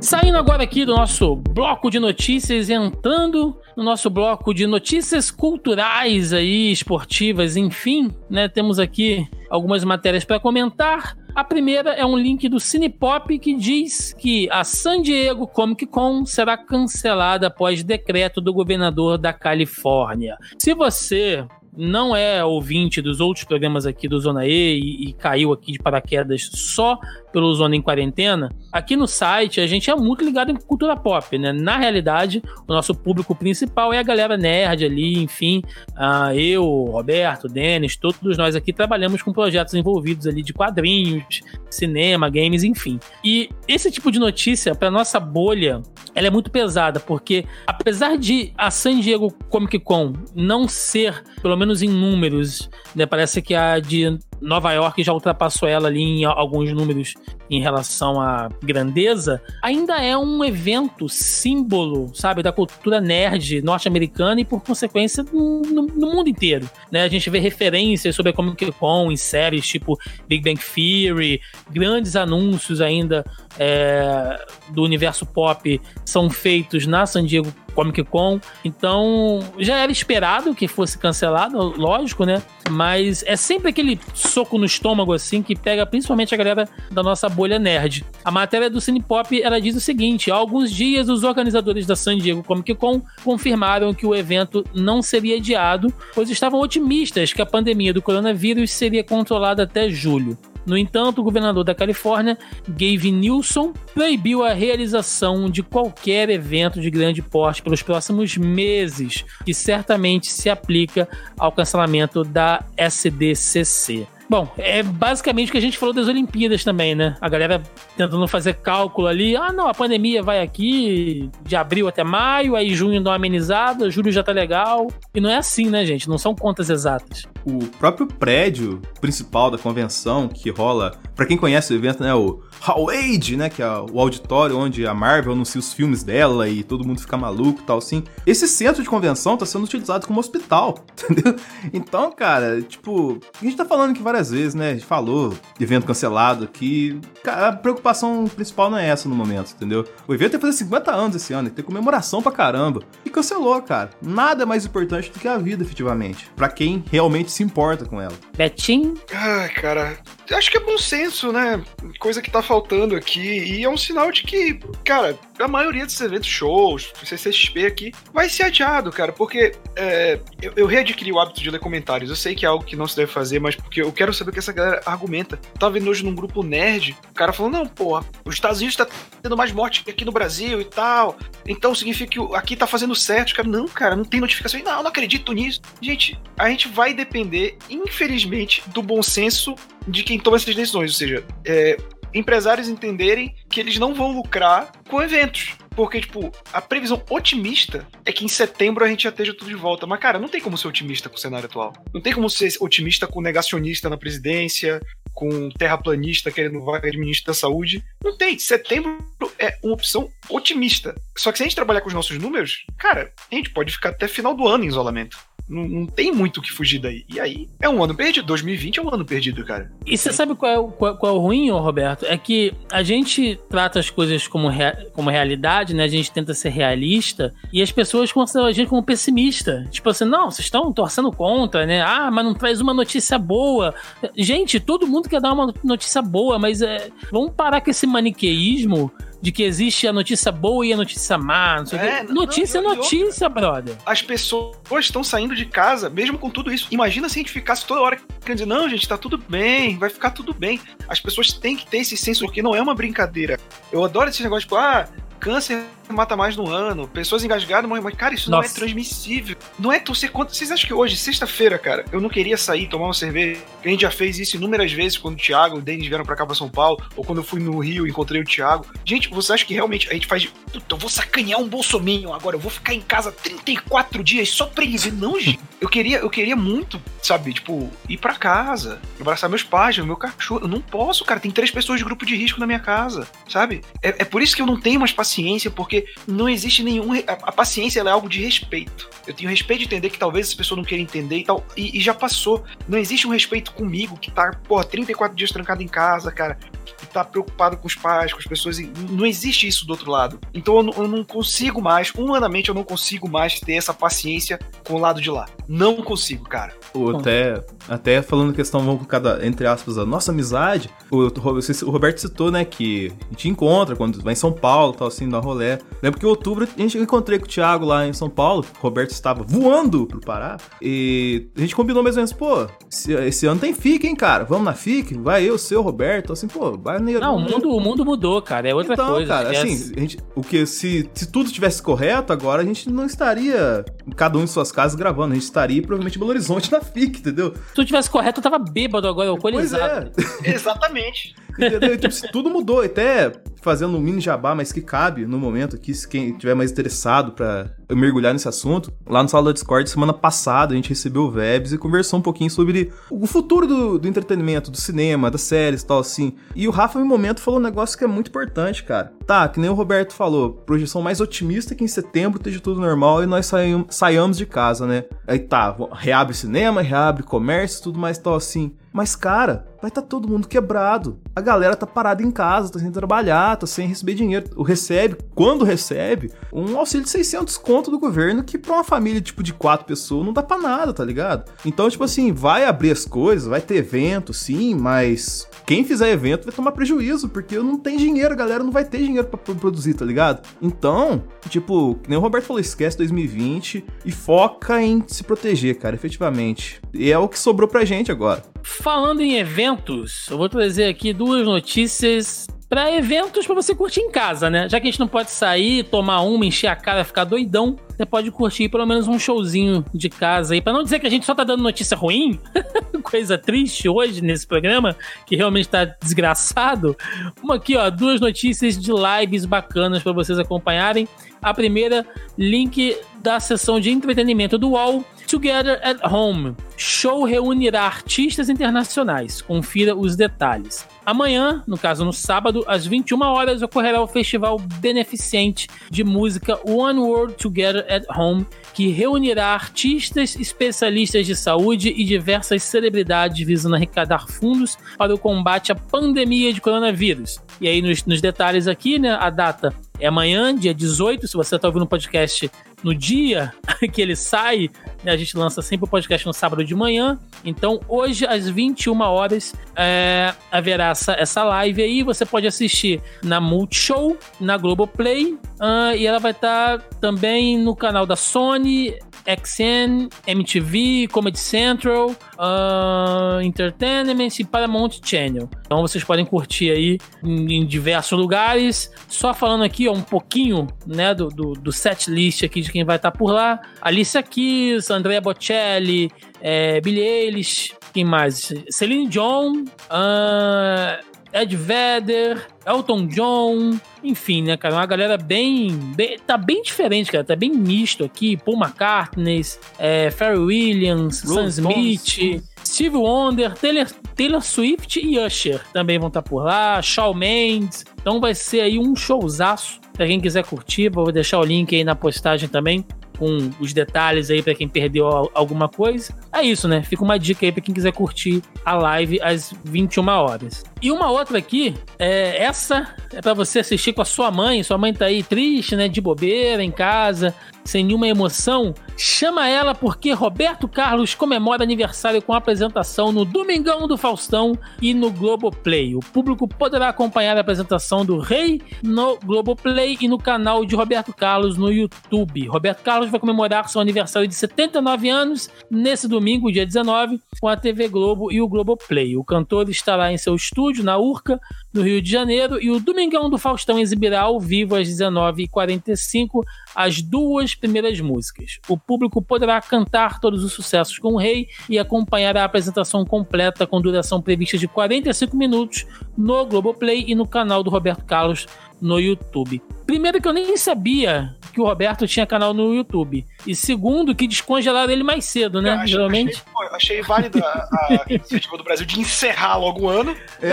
Saindo agora aqui do nosso bloco de notícias, entrando no nosso bloco de notícias culturais aí, esportivas, enfim, né? Temos aqui algumas matérias para comentar. A primeira é um link do Cinepop que diz que a San Diego Comic Con será cancelada após decreto do governador da Califórnia. Se você não é ouvinte dos outros programas aqui do Zona E e, e caiu aqui de paraquedas só pelo Zona em Quarentena, aqui no site a gente é muito ligado em cultura pop, né? Na realidade, o nosso público principal é a galera nerd ali, enfim, uh, eu, Roberto, Denis, todos nós aqui trabalhamos com projetos envolvidos ali de quadrinhos, cinema, games, enfim. E esse tipo de notícia, para nossa bolha, ela é muito pesada, porque apesar de a San Diego Comic Con não ser, pelo menos em números, né, parece que a de Nova York já ultrapassou ela ali em alguns números em relação à grandeza, ainda é um evento símbolo, sabe, da cultura nerd norte-americana e, por consequência, no, no, mundo inteiro. Né? A gente vê referências sobre a Comic Con em séries tipo Big Bang Theory, grandes anúncios ainda é, do universo pop são feitos na San Diego Comic Con. Então, já era esperado que fosse cancelado, lógico, né? Mas é sempre aquele soco no estômago, assim, que pega principalmente a galera da nossa bolha nerd. A matéria do Cinepop, ela diz o seguinte: há alguns dias, os organizadores da San Diego Comic Con confirmaram que o evento não seria adiado, pois estavam otimistas que a pandemia do coronavírus seria controlada até julho. No entanto, o governador da Califórnia, Gavin Newsom, proibiu a realização de qualquer evento de grande porte pelos próximos meses, que certamente se aplica ao cancelamento da SDCC. Bom, é basicamente o que a gente falou das Olimpíadas também, né? A galera tentando fazer cálculo ali. Ah, não, a pandemia vai aqui de abril até maio, aí junho dá uma amenizada, julho já tá legal. E não é assim, né, gente? Não são contas exatas. O próprio prédio principal da convenção que rola, para quem conhece o evento, né, o Hall Age, né, que é o auditório onde a Marvel anuncia os filmes dela e todo mundo fica maluco e tal assim. Esse centro de convenção tá sendo utilizado como hospital, entendeu? Então, cara, tipo, a gente tá falando que várias vezes, né? A gente falou, evento cancelado, que a preocupação principal não é essa no momento, entendeu? O evento ia fazer 50 anos esse ano, ia ter comemoração pra caramba. E cancelou, cara. Nada é mais importante do que a vida, efetivamente. para quem realmente se importa com ela. Betinho? Ai, cara, acho que é bom senso, né? Coisa que tá faltando aqui. E é um sinal de que, cara, a maioria desses eventos, shows, CCXP aqui, vai ser adiado, cara. Porque é, eu, eu, readquiri o hábito de ler comentários. Eu sei que é algo que não se deve fazer, mas porque eu quero saber o que essa galera argumenta. tava vendo hoje num grupo nerd, o cara falou: não, porra, os Estados Unidos tá tendo mais morte que aqui no Brasil e tal. Então significa que aqui tá fazendo certo. Cara, não, cara, não tem notificação. Não, não acredito nisso. Gente, a gente vai depender, infelizmente, do bom senso de quem toma essas decisões. Ou seja, é, empresários entenderem que eles não vão lucrar com eventos. Porque, tipo, a previsão otimista é que em setembro a gente já esteja tudo de volta. Mas, cara, não tem como ser otimista com o cenário atual. Não tem como ser otimista com negacionista na presidência, com terraplanista querendo vaga de ministro da saúde. Não tem. Setembro é uma opção otimista. Só que se a gente trabalhar com os nossos números, cara, a gente pode ficar até final do ano em isolamento. Não, não, tem muito o que fugir daí. E aí, é um ano perdido. 2020 é um ano perdido, cara. E você sabe qual é, o, qual, qual é o ruim, Roberto? É que a gente trata as coisas como, rea, como realidade, né? A gente tenta ser realista e as pessoas consideram a gente como pessimista. Tipo assim, não, vocês estão torcendo contra, né? Ah, mas não traz uma notícia boa. Gente, todo mundo quer dar uma notícia boa, mas é, vamos parar com esse maniqueísmo de que existe a notícia boa e a notícia má. Não sei é, notícia não, é notícia, outra, brother. As pessoas estão saindo de casa, mesmo com tudo isso. Imagina se a gente ficasse toda hora querendo dizer, não, gente, tá tudo bem, vai ficar tudo bem. As pessoas têm que ter esse senso, porque não é uma brincadeira. Eu adoro esse negócio, tipo, ah, câncer mata mais no ano, pessoas engasgadas mas, cara, isso Nossa. não é transmissível. Não é torcer contra. Vocês acham que hoje, sexta-feira, cara, eu não queria sair, tomar uma cerveja? A gente já fez isso inúmeras vezes quando o Thiago e o Denis vieram pra cá pra São Paulo, ou quando eu fui no Rio e encontrei o Thiago. Gente, você acha que realmente a gente faz. Puta, eu vou sacanear um bolsominho agora, eu vou ficar em casa 34 dias só pra ele dizer, não, gente. Eu queria, eu queria muito, sabe, tipo, ir pra casa, abraçar meus pais, meu cachorro. Eu não posso, cara. Tem três pessoas de grupo de risco na minha casa, sabe? É, é por isso que eu não tenho mais paciência, porque não existe nenhum. A, a paciência é algo de respeito. Eu tenho respeito de entender que talvez essa pessoa não queira entender e tal. E, e já passou. Não existe um respeito comigo que tá, porra, 34 dias trancado em casa, cara. Que tá preocupado com os pais, com as pessoas. Não existe isso do outro lado. Então eu eu não consigo mais, humanamente, eu não consigo mais ter essa paciência com o lado de lá. Não consigo, cara. O, até, até falando questão, vamos colocar, entre aspas, a nossa amizade. O, o, Roberto citou, né, que a gente encontra quando vai em São Paulo, tal, assim, dá rolé. Lembro que em outubro a gente encontrei com o Thiago lá em São Paulo. O Roberto estava voando pro Pará. E a gente combinou mais ou menos, pô, esse, esse ano tem FIC, hein, cara? Vamos na FIC? Vai eu, seu, Roberto. Assim, pô, vai no. Não, o mundo, o mundo mudou, cara. É outra então, coisa. Cara, assim, a gente, o que se, se tudo tivesse correto, agora a gente não estaria cada um em suas casas gravando. A gente estaria provavelmente em Belo Horizonte na FIC, entendeu? Se tudo tivesse correto, eu tava bêbado agora, alcoolizado. Pois é. Exatamente. Entendeu? Então, tudo mudou. Até fazendo um mini jabá, mas que cabe no momento aqui, se quem tiver mais interessado para mergulhar nesse assunto. Lá no Sala da Discord, semana passada, a gente recebeu o Vebs e conversou um pouquinho sobre o futuro do, do entretenimento, do cinema, das séries e tal, assim. E o Rafa, em um momento, falou um negócio que é muito importante, cara. Tá, que nem o Roberto falou, projeção mais otimista que em setembro esteja tudo normal e nós saímos, saiamos de casa, né? Aí tá, reabre cinema, reabre comércio, tudo mais tal, assim. Mas, cara, vai estar tá todo mundo quebrado. A galera tá parada em casa, tá sem trabalhar, tá sem receber dinheiro. O recebe, quando recebe, um auxílio de 600 conto do governo que pra uma família, tipo, de quatro pessoas não dá pra nada, tá ligado? Então, tipo assim, vai abrir as coisas, vai ter evento, sim, mas quem fizer evento vai tomar prejuízo, porque não tem dinheiro, a galera não vai ter dinheiro para produzir, tá ligado? Então, tipo, nem o Roberto falou, esquece 2020 e foca em se proteger, cara, efetivamente. E é o que sobrou pra gente agora. Falando em eventos, eu vou trazer aqui duas notícias para eventos para você curtir em casa, né? Já que a gente não pode sair, tomar uma, encher a cara, ficar doidão, você pode curtir pelo menos um showzinho de casa aí. Para não dizer que a gente só tá dando notícia ruim, coisa triste hoje nesse programa, que realmente tá desgraçado. Uma aqui, ó, duas notícias de lives bacanas para vocês acompanharem. A primeira, link da sessão de entretenimento do UOL Together at Home. Show reunirá artistas internacionais. Confira os detalhes. Amanhã, no caso no sábado, às 21 horas, ocorrerá o festival beneficente de música One World Together at Home, que reunirá artistas, especialistas de saúde e diversas celebridades visando arrecadar fundos para o combate à pandemia de coronavírus. E aí, nos, nos detalhes aqui, né, a data é amanhã, dia 18. Se você está ouvindo o podcast no dia que ele sai, né, a gente lança sempre o podcast no sábado de manhã. Então, hoje, às 21 horas, é, haverá essa, essa live aí. Você pode assistir na Multishow, na Globoplay, uh, e ela vai estar tá também no canal da Sony, XN, MTV, Comedy Central, uh, Entertainment e Paramount Channel. Então vocês podem curtir aí em, em diversos lugares. Só falando aqui ó, um pouquinho né, do, do, do set list aqui de quem vai estar tá por lá. Alicia Keys, Andrea Bocelli, é, Billie Eilish, quem mais? Celine Dion, uh, Ed Vedder, Elton John, enfim, né, cara? Uma galera bem, bem. Tá bem diferente, cara. Tá bem misto aqui. Paul McCartney, é, Pharrell Williams, Sam Smith, Steve Wonder, Taylor, Taylor Swift e Usher também vão estar tá por lá. Shawn Mendes. Então vai ser aí um showzaço. Pra quem quiser curtir, vou deixar o link aí na postagem também com os detalhes aí para quem perdeu alguma coisa. É isso, né? Fica uma dica aí para quem quiser curtir a live às 21 horas. E uma outra aqui, é, essa é para você assistir com a sua mãe. Sua mãe tá aí triste, né? De bobeira em casa, sem nenhuma emoção. Chama ela porque Roberto Carlos comemora aniversário com apresentação no Domingão do Faustão e no Globoplay. O público poderá acompanhar a apresentação do Rei no Globoplay e no canal de Roberto Carlos no YouTube. Roberto Carlos vai comemorar seu aniversário de 79 anos nesse domingo, dia 19, com a TV Globo e o Globoplay. O cantor estará em seu estúdio estúdio, na Urca, no Rio de Janeiro, e o Domingão do Faustão exibirá ao vivo às 19h45 as duas primeiras músicas. O público poderá cantar todos os sucessos com o rei e acompanhar a apresentação completa com duração prevista de 45 minutos no Globoplay e no canal do Roberto Carlos no YouTube. Primeiro que eu nem sabia que o Roberto tinha canal no YouTube. E segundo, que descongelaram ele mais cedo, né? Acho, Geralmente. Achei, pô, achei válido a, a iniciativa do Brasil de encerrar logo o ano. É.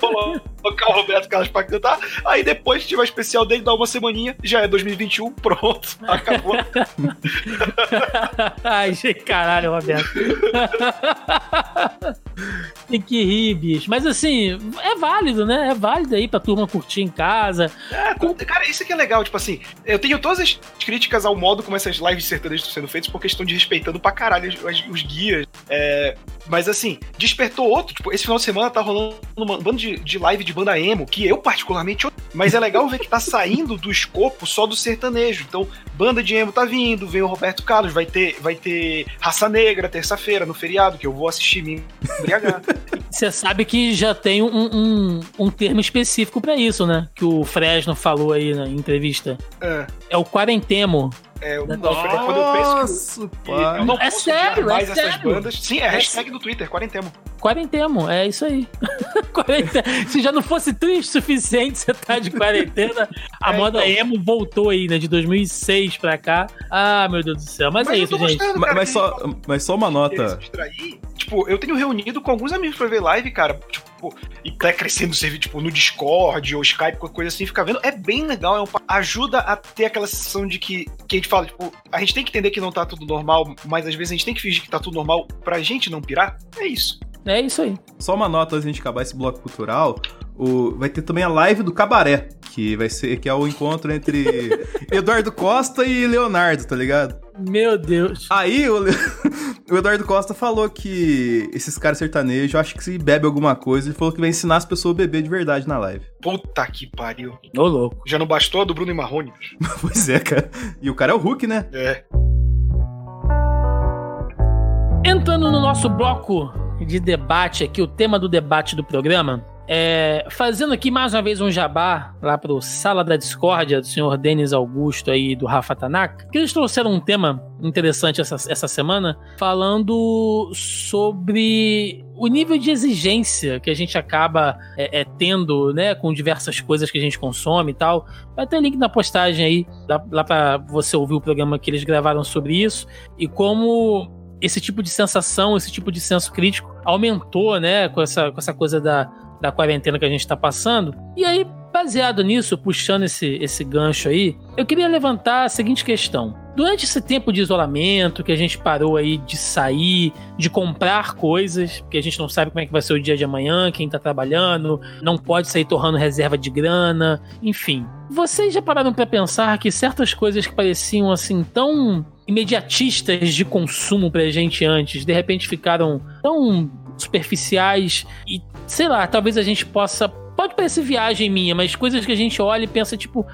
Colocar o Roberto Carlos pra cantar. Aí depois tiver o especial dele, dá uma semaninha, já é 2021, pronto, acabou. Ai, caralho, Roberto. Tem que rir, bicho. Mas assim, é válido, né? É válido aí pra turma curtir em casa. É, Com... Cara, isso que é legal, tipo assim, eu tenho todas as críticas ao modo como essas lives sertanejas estão sendo feitas por questão de respeitando pra caralho os, os guias. É, mas assim, despertou outro, tipo, esse final de semana tá rolando um bando de, de live de banda emo, que eu particularmente mas é legal ver que tá saindo do escopo só do sertanejo. Então, banda de emo tá vindo, vem o Roberto Carlos, vai ter, vai ter Raça Negra terça-feira no feriado, que eu vou assistir me embriagar. Você sabe que já tem um, um, um termo específico para isso, né? Que o Fresno falou aí na entrevista. É, é o quarentemo. É, eu, Nossa, quando eu penso que, pai. eu não é sério, mais é essas sério. bandas. Sim, é, é hashtag do Twitter, quarentemo. Quarentemo, é isso aí. Se já não fosse triste o suficiente você tá de quarentena, a é, moda então. emo voltou aí, né? De 2006 pra cá. Ah, meu Deus do céu. Mas, mas é isso, gente. Cara, mas, mas só, mas só uma nota. Tipo, eu tenho reunido com alguns amigos pra ver live, cara. Tipo, e tá crescendo serviço, tipo, no Discord ou Skype, qualquer coisa assim, fica vendo. É bem legal, é um, ajuda a ter aquela sensação de que, que a gente fala, tipo, a gente tem que entender que não tá tudo normal, mas às vezes a gente tem que fingir que tá tudo normal pra gente não pirar. É isso. É isso aí. Só uma nota antes de a gente acabar esse bloco cultural. O, vai ter também a live do Cabaré, que vai ser que é o encontro entre Eduardo Costa e Leonardo, tá ligado? Meu Deus. Aí o, o Eduardo Costa falou que esses caras sertanejos, acho que se bebe alguma coisa, ele falou que vai ensinar as pessoas a beber de verdade na live. Puta que pariu. Ô, louco. Já não bastou a do Bruno e Marrone? pois é, cara. E o cara é o Hulk, né? É. Entrando no nosso bloco de debate aqui, o tema do debate do programa, é, fazendo aqui mais uma vez um jabá lá pro Sala da Discórdia do senhor Denis Augusto aí do Rafa Tanaka, que eles trouxeram um tema interessante essa, essa semana, falando sobre o nível de exigência que a gente acaba é, é, tendo, né, com diversas coisas que a gente consome e tal. Vai ter link na postagem aí, lá, lá para você ouvir o programa que eles gravaram sobre isso e como esse tipo de sensação, esse tipo de senso crítico aumentou, né, com essa, com essa coisa da, da quarentena que a gente está passando. E aí, baseado nisso, puxando esse, esse gancho aí, eu queria levantar a seguinte questão. durante esse tempo de isolamento, que a gente parou aí de sair, de comprar coisas, porque a gente não sabe como é que vai ser o dia de amanhã, quem tá trabalhando, não pode sair torrando reserva de grana, enfim. Vocês já pararam para pensar que certas coisas que pareciam assim tão imediatistas de consumo pra gente antes, de repente ficaram tão superficiais e sei lá, talvez a gente possa Pode parecer viagem minha, mas coisas que a gente olha e pensa, tipo,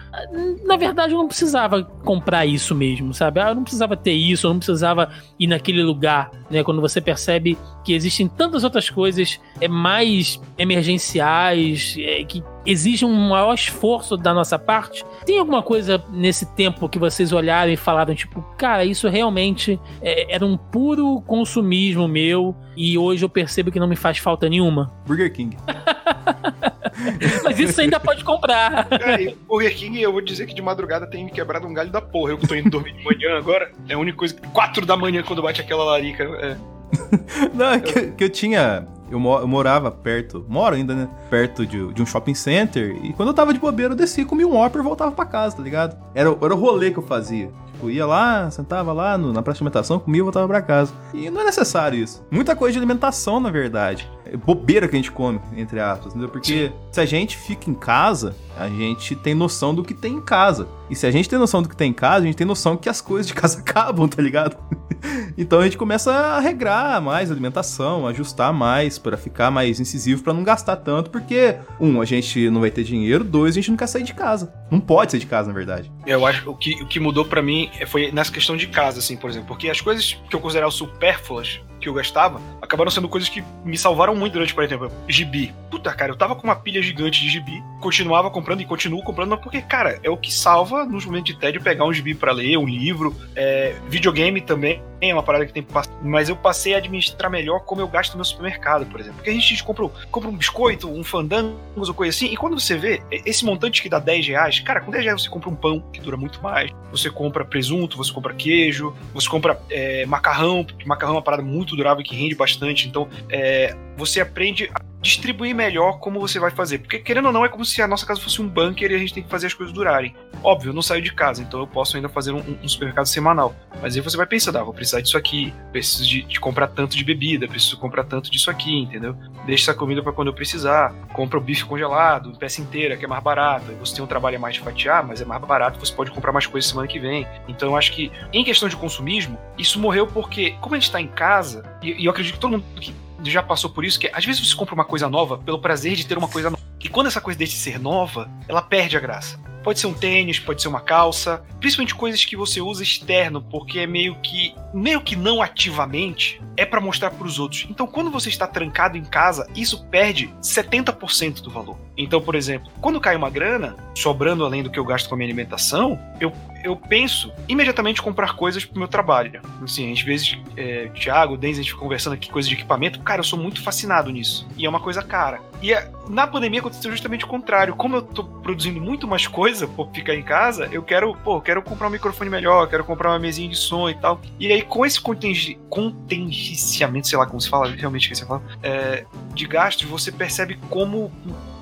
na verdade eu não precisava comprar isso mesmo, sabe? Ah, eu não precisava ter isso, eu não precisava ir naquele lugar, né? Quando você percebe que existem tantas outras coisas é mais emergenciais, é, que exigem um maior esforço da nossa parte. Tem alguma coisa nesse tempo que vocês olharam e falaram, tipo, cara, isso realmente é, era um puro consumismo meu e hoje eu percebo que não me faz falta nenhuma? Burger King. Mas isso você ainda pode comprar. É, Burger King, eu vou dizer que de madrugada tem me quebrado um galho da porra. Eu que tô indo dormir de manhã agora, é a única coisa. Quatro da manhã quando bate aquela larica. É. Não, é que, que eu tinha. Eu, eu, morava perto, moro ainda, né? Perto de, de, um shopping center. E quando eu tava de bobeira, eu descia, comia um Whopper e voltava pra casa, tá ligado? Era, era o rolê que eu fazia. Tipo, ia lá, sentava lá no, na praça de alimentação, comia e voltava pra casa. E não é necessário isso. Muita coisa de alimentação, na verdade. É bobeira que a gente come, entre aspas, entendeu? Porque Sim. se a gente fica em casa, a gente tem noção do que tem em casa. E se a gente tem noção do que tem em casa, a gente tem noção que as coisas de casa acabam, tá ligado? então a gente começa a regrar mais a alimentação, ajustar mais para ficar mais incisivo, para não gastar tanto, porque um, a gente não vai ter dinheiro, dois, a gente não quer sair de casa. Não pode sair de casa, na verdade. Eu acho que o que, o que mudou para mim foi nessa questão de casa, assim, por exemplo, porque as coisas que eu considerava supérfluas que eu gastava acabaram sendo coisas que me salvaram muito durante, por exemplo, gibi. Puta, cara, eu tava com uma pilha gigante de gibi, continuava comprando e continuo comprando, porque, cara, é o que salva nos momentos de tédio pegar um gibi para ler, um livro, é, videogame também é uma parada que tem mas eu passei a administrar melhor como eu gasto no meu supermercado, por exemplo. Porque a gente compra, compra um biscoito, um fandangos ou coisa assim, e quando você vê esse montante que dá 10 reais, cara, com 10 reais você compra um pão que dura muito mais, você compra presunto, você compra queijo, você compra é, macarrão, porque macarrão é uma parada muito durável que rende bastante, então é, você aprende distribuir melhor como você vai fazer. Porque, querendo ou não, é como se a nossa casa fosse um bunker e a gente tem que fazer as coisas durarem. Óbvio, eu não saio de casa, então eu posso ainda fazer um, um supermercado semanal. Mas aí você vai pensando, ah, vou precisar disso aqui, preciso de, de, comprar tanto de bebida, preciso comprar tanto disso aqui, entendeu? Deixa essa comida para quando eu precisar. Compra o bife congelado, peça inteira, que é mais barato. Você tem um trabalho mais de fatiar, mas é mais barato, você pode comprar mais coisas semana que vem. Então eu acho que, em questão de consumismo, isso morreu porque, como a gente tá em casa, e, e eu acredito que todo mundo que já passou por isso, que às vezes você compra uma coisa nova pelo prazer de ter uma coisa nova. E quando essa coisa deixa de ser nova, ela perde a graça. Pode ser um tênis, pode ser uma calça, principalmente coisas que você usa externo, porque é meio que, meio que não ativamente, é para mostrar para os outros. Então, quando você está trancado em casa, isso perde 70% do valor. Então, por exemplo, quando cai uma grana, sobrando além do que eu gasto com a minha alimentação, eu, eu penso imediatamente comprar coisas pro meu trabalho. Assim, às vezes, é, Thiago, Denz, a gente conversando aqui coisas de equipamento. Cara, eu sou muito fascinado nisso. E é uma coisa cara. E a, na pandemia aconteceu justamente o contrário. Como eu tô produzindo muito mais coisa por ficar em casa, eu quero, pô, quero comprar um microfone melhor, quero comprar uma mesinha de som e tal. E aí, com esse contingenciamento, sei lá como se fala, realmente que você fala, é, de gastos, você percebe como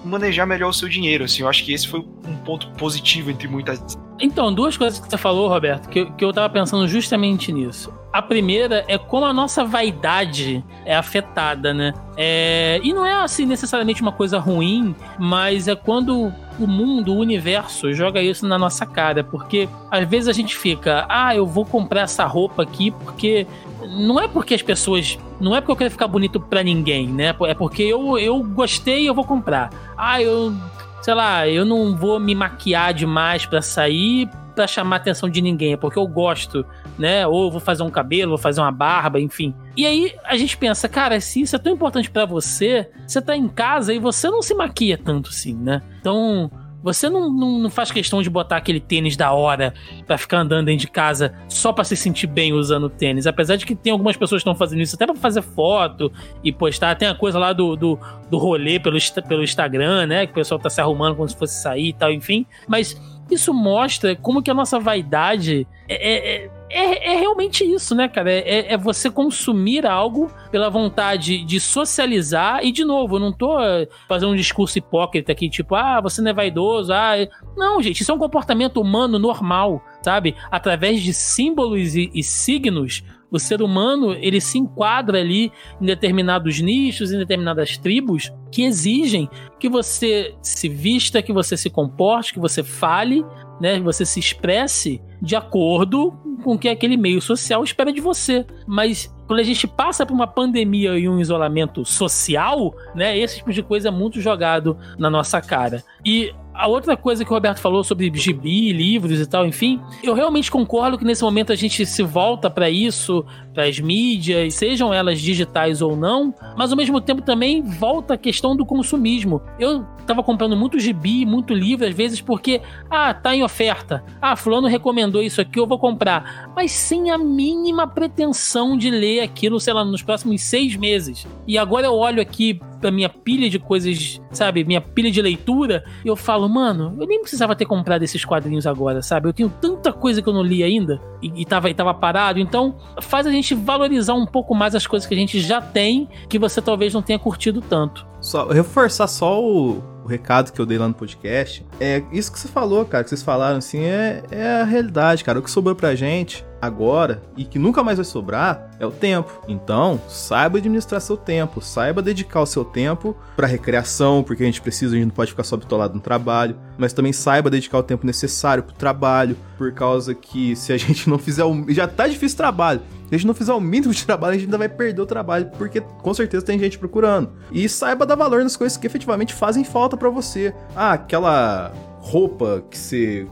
manejar melhor o seu dinheiro, assim. Eu acho que esse foi um ponto positivo entre muitas. Então, duas coisas que você falou, Roberto, que, que eu tava pensando justamente nisso. A primeira é como a nossa vaidade é afetada, né? É, e não é assim necessariamente uma coisa ruim, mas é quando o mundo, o universo joga isso na nossa cara, porque às vezes a gente fica, ah, eu vou comprar essa roupa aqui porque não é porque as pessoas. Não é porque eu quero ficar bonito pra ninguém, né? É porque eu, eu gostei e eu vou comprar. Ah, eu. Sei lá, eu não vou me maquiar demais pra sair para chamar a atenção de ninguém, é porque eu gosto, né? Ou vou fazer um cabelo, vou fazer uma barba, enfim. E aí a gente pensa, cara, se isso é tão importante para você, você tá em casa e você não se maquia tanto assim, né? Então, você não, não, não, faz questão de botar aquele tênis da hora para ficar andando dentro de casa só para se sentir bem usando tênis. Apesar de que tem algumas pessoas que estão fazendo isso até pra fazer foto e postar. Tem a coisa lá do, do, do rolê pelo, pelo Instagram, né? Que o pessoal tá se arrumando como se fosse sair e tal, enfim. Mas isso mostra como que a nossa vaidade é, é, é é, é realmente isso, né, cara? É, é, você consumir algo pela vontade de socializar. E, de novo, eu não tô eh, fazendo um discurso hipócrita aqui, tipo, ah, você não é vaidoso. Ah, não, gente, isso é um comportamento humano normal, sabe? Através de símbolos e, e signos, o ser humano ele se enquadra ali em determinados nichos, em determinadas tribos que exigem que você se vista, que você se comporte, que você fale, né, você se expresse de acordo com o que aquele meio social espera de você. Mas quando a gente passa por uma pandemia e um isolamento social, né, esse tipo de coisa é muito jogado na nossa cara. E a outra coisa que o Roberto falou sobre gibi, livros e tal, enfim, eu realmente concordo que nesse momento a gente se volta para isso, para as mídias, sejam elas digitais ou não, mas ao mesmo tempo também volta a questão do consumismo. Eu tava comprando muito gibi, muito livro às vezes porque ah, tá em oferta. Ah, fulano recomendou isso aqui, eu vou comprar, mas sem a mínima pretensão de ler aquilo, sei lá, nos próximos seis meses. E agora eu olho aqui pra minha pilha de coisas, sabe, minha pilha de leitura, e eu falo, mano, eu nem precisava ter comprado esses quadrinhos agora, sabe? Eu tenho tanta coisa que eu não li ainda e, e, tava, e tava parado. Então, faz a gente valorizar um pouco mais as coisas que a gente já tem, que você talvez não tenha curtido tanto. Só reforçar só o, o recado que eu dei lá no podcast. É isso que você falou, cara, que vocês falaram assim, é, é a realidade, cara. O que sobrou pra gente agora e que nunca mais vai sobrar é o tempo. Então, saiba administrar seu tempo, saiba dedicar o seu tempo para recreação, porque a gente precisa, a gente não pode ficar só bitolado no trabalho, mas também saiba dedicar o tempo necessário pro trabalho, por causa que se a gente não fizer o já tá difícil o trabalho. Se a gente não fizer o mínimo de trabalho, a gente ainda vai perder o trabalho, porque com certeza tem gente procurando. E saiba dar valor nas coisas que efetivamente fazem falta para você. Ah, aquela roupa que você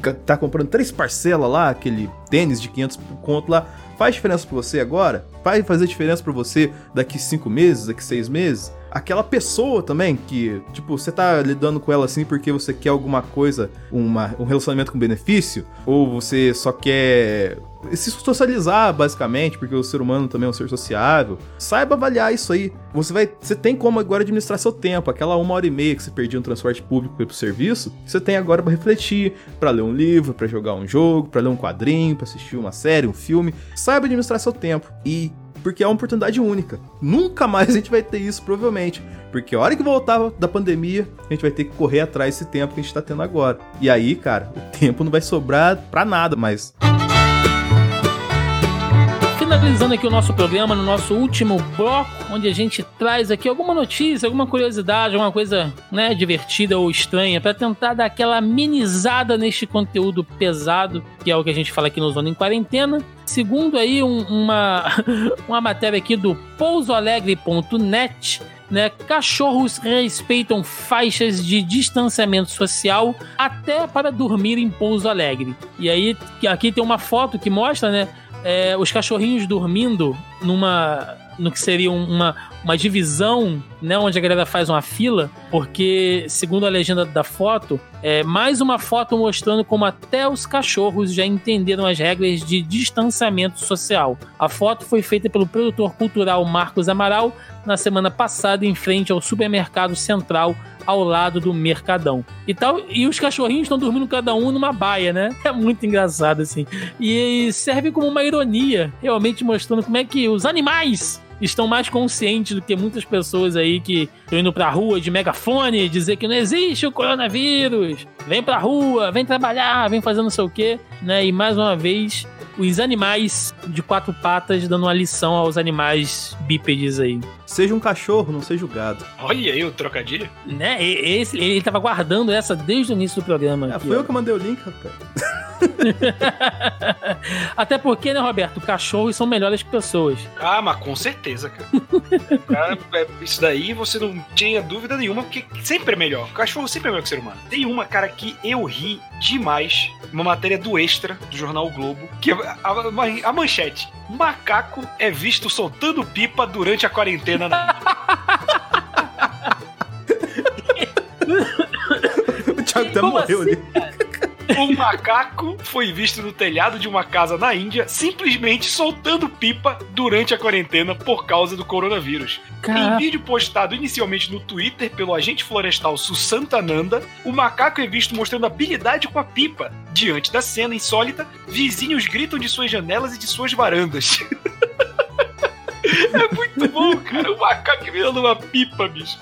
tá comprando três parcelas lá, aquele tênis de 500 conto lá, faz diferença para você agora? Vai fazer diferença para você daqui cinco meses, daqui seis meses? Aquela pessoa também que, tipo, você tá lidando com ela assim porque você quer alguma coisa, uma, um relacionamento com benefício? Ou você só quer se socializar, basicamente, porque o ser humano também é um ser sociável. Saiba avaliar isso aí. Você vai. Você tem como agora administrar seu tempo. Aquela uma hora e meia que você perdia no transporte público para pro serviço, você tem agora para refletir, para ler um livro, para jogar um jogo, para ler um quadrinho, para assistir uma série, um filme. Saiba administrar seu tempo. E porque é uma oportunidade única. Nunca mais a gente vai ter isso, provavelmente. Porque a hora que voltar da pandemia, a gente vai ter que correr atrás desse tempo que a gente tá tendo agora. E aí, cara, o tempo não vai sobrar pra nada mais finalizando aqui o nosso programa, no nosso último bloco, onde a gente traz aqui alguma notícia, alguma curiosidade, alguma coisa né, divertida ou estranha, para tentar dar aquela amenizada neste conteúdo pesado, que é o que a gente fala aqui no Zona em Quarentena. Segundo aí um, uma, uma matéria aqui do pousoalegre.net, né, cachorros respeitam faixas de distanciamento social até para dormir em Pouso Alegre. E aí, aqui tem uma foto que mostra, né, é, os cachorrinhos dormindo numa no que seria uma, uma divisão, né, onde a galera faz uma fila, porque, segundo a legenda da foto, é mais uma foto mostrando como até os cachorros já entenderam as regras de distanciamento social. A foto foi feita pelo produtor cultural Marcos Amaral na semana passada em frente ao supermercado central ao lado do Mercadão. E tal, e os cachorrinhos estão dormindo cada um numa baia, né? É muito engraçado assim. E serve como uma ironia, realmente mostrando como é que os animais estão mais conscientes do que muitas pessoas aí que estão indo pra rua de megafone dizer que não existe o coronavírus. Vem pra rua, vem trabalhar, vem fazer não sei o quê, né? E mais uma vez os animais de quatro patas dando uma lição aos animais bípedes aí. Seja um cachorro, não seja o gado. Olha aí o trocadilho. Né? Esse, ele tava guardando essa desde o início do programa. É, aqui, foi ó. eu que mandei o link, rapaz. Até porque, né, Roberto? Cachorros são melhores que pessoas. Ah, mas com certeza, cara. cara é, isso daí você não tinha dúvida nenhuma, porque sempre é melhor. O cachorro sempre é melhor que o ser humano. Tem uma, cara, que eu ri demais. Uma matéria do Extra, do jornal o Globo, que a, a, a manchete. Macaco é visto soltando pipa durante a quarentena. o Thiago até morreu assim, ali. Um macaco foi visto no telhado de uma casa na Índia simplesmente soltando pipa durante a quarentena por causa do coronavírus. Em vídeo postado inicialmente no Twitter pelo agente florestal Susantananda, o macaco é visto mostrando habilidade com a pipa. Diante da cena insólita, vizinhos gritam de suas janelas e de suas varandas. É muito bom, cara. O macaco virando uma pipa, bicho.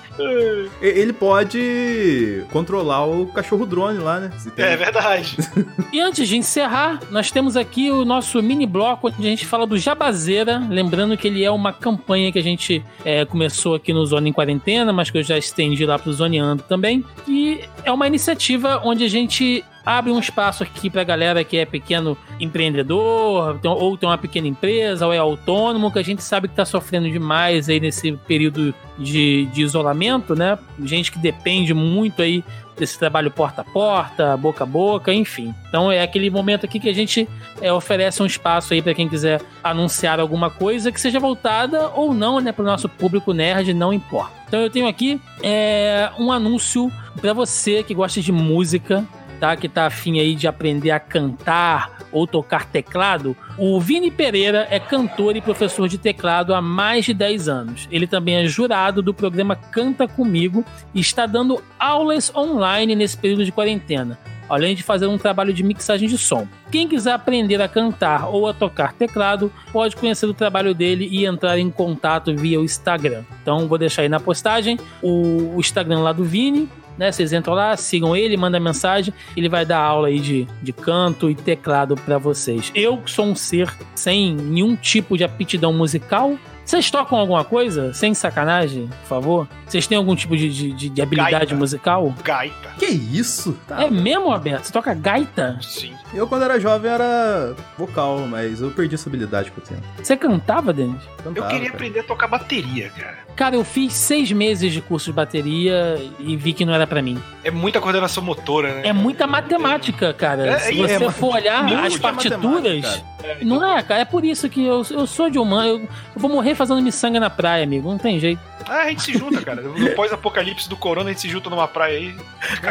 Ele pode controlar o cachorro drone lá, né? É verdade. e antes de encerrar, nós temos aqui o nosso mini bloco onde a gente fala do Jabazeira. Lembrando que ele é uma campanha que a gente é, começou aqui no Zona em Quarentena, mas que eu já estendi lá pro Zoneando também. E é uma iniciativa onde a gente abre um espaço aqui pra galera que é pequeno empreendedor, ou tem uma pequena empresa, ou é autônomo, que a gente sabe que tá sofrendo demais aí nesse período de, de isolamento, né? Gente que depende muito aí desse trabalho porta a porta, boca a boca, enfim. Então é aquele momento aqui que a gente é, oferece um espaço aí para quem quiser anunciar alguma coisa que seja voltada ou não, né, para o nosso público nerd, não importa. Então eu tenho aqui é, um anúncio para você que gosta de música, tá? Que tá afim aí de aprender a cantar ou tocar teclado, o Vini Pereira é cantor e professor de teclado há mais de 10 anos. Ele também é jurado do programa Canta Comigo e está dando aulas online nesse período de quarentena, além de fazer um trabalho de mixagem de som. Quem quiser aprender a cantar ou a tocar teclado, pode conhecer o trabalho dele e entrar em contato via o Instagram. Então vou deixar aí na postagem o Instagram lá do Vini, né? Vocês entram lá, sigam ele, mandam mensagem, ele vai dar aula aí de, de canto e teclado para vocês. Eu sou um ser sem nenhum tipo de aptidão musical, vocês tocam alguma coisa? Sem sacanagem, por favor? Vocês têm algum tipo de, de, de habilidade gaita. musical? Gaita. Que isso? Tá, é mesmo, Alberto? Você toca gaita? Sim. Eu, quando era jovem, era vocal, mas eu perdi essa habilidade com o tempo. Você cantava, Denis? Cantava, eu queria cara. aprender a tocar bateria, cara. Cara, eu fiz seis meses de curso de bateria e vi que não era para mim. É muita coordenação motora, né? É muita matemática, cara. É, Se você é, for olhar as partituras, não é, cara. É por isso que eu, eu sou de humano. Eu, eu vou morrer fazendo miçanga na praia, amigo. Não tem jeito. Ah, a gente se junta, cara. No pós-apocalipse do corona, a gente se junta numa praia aí.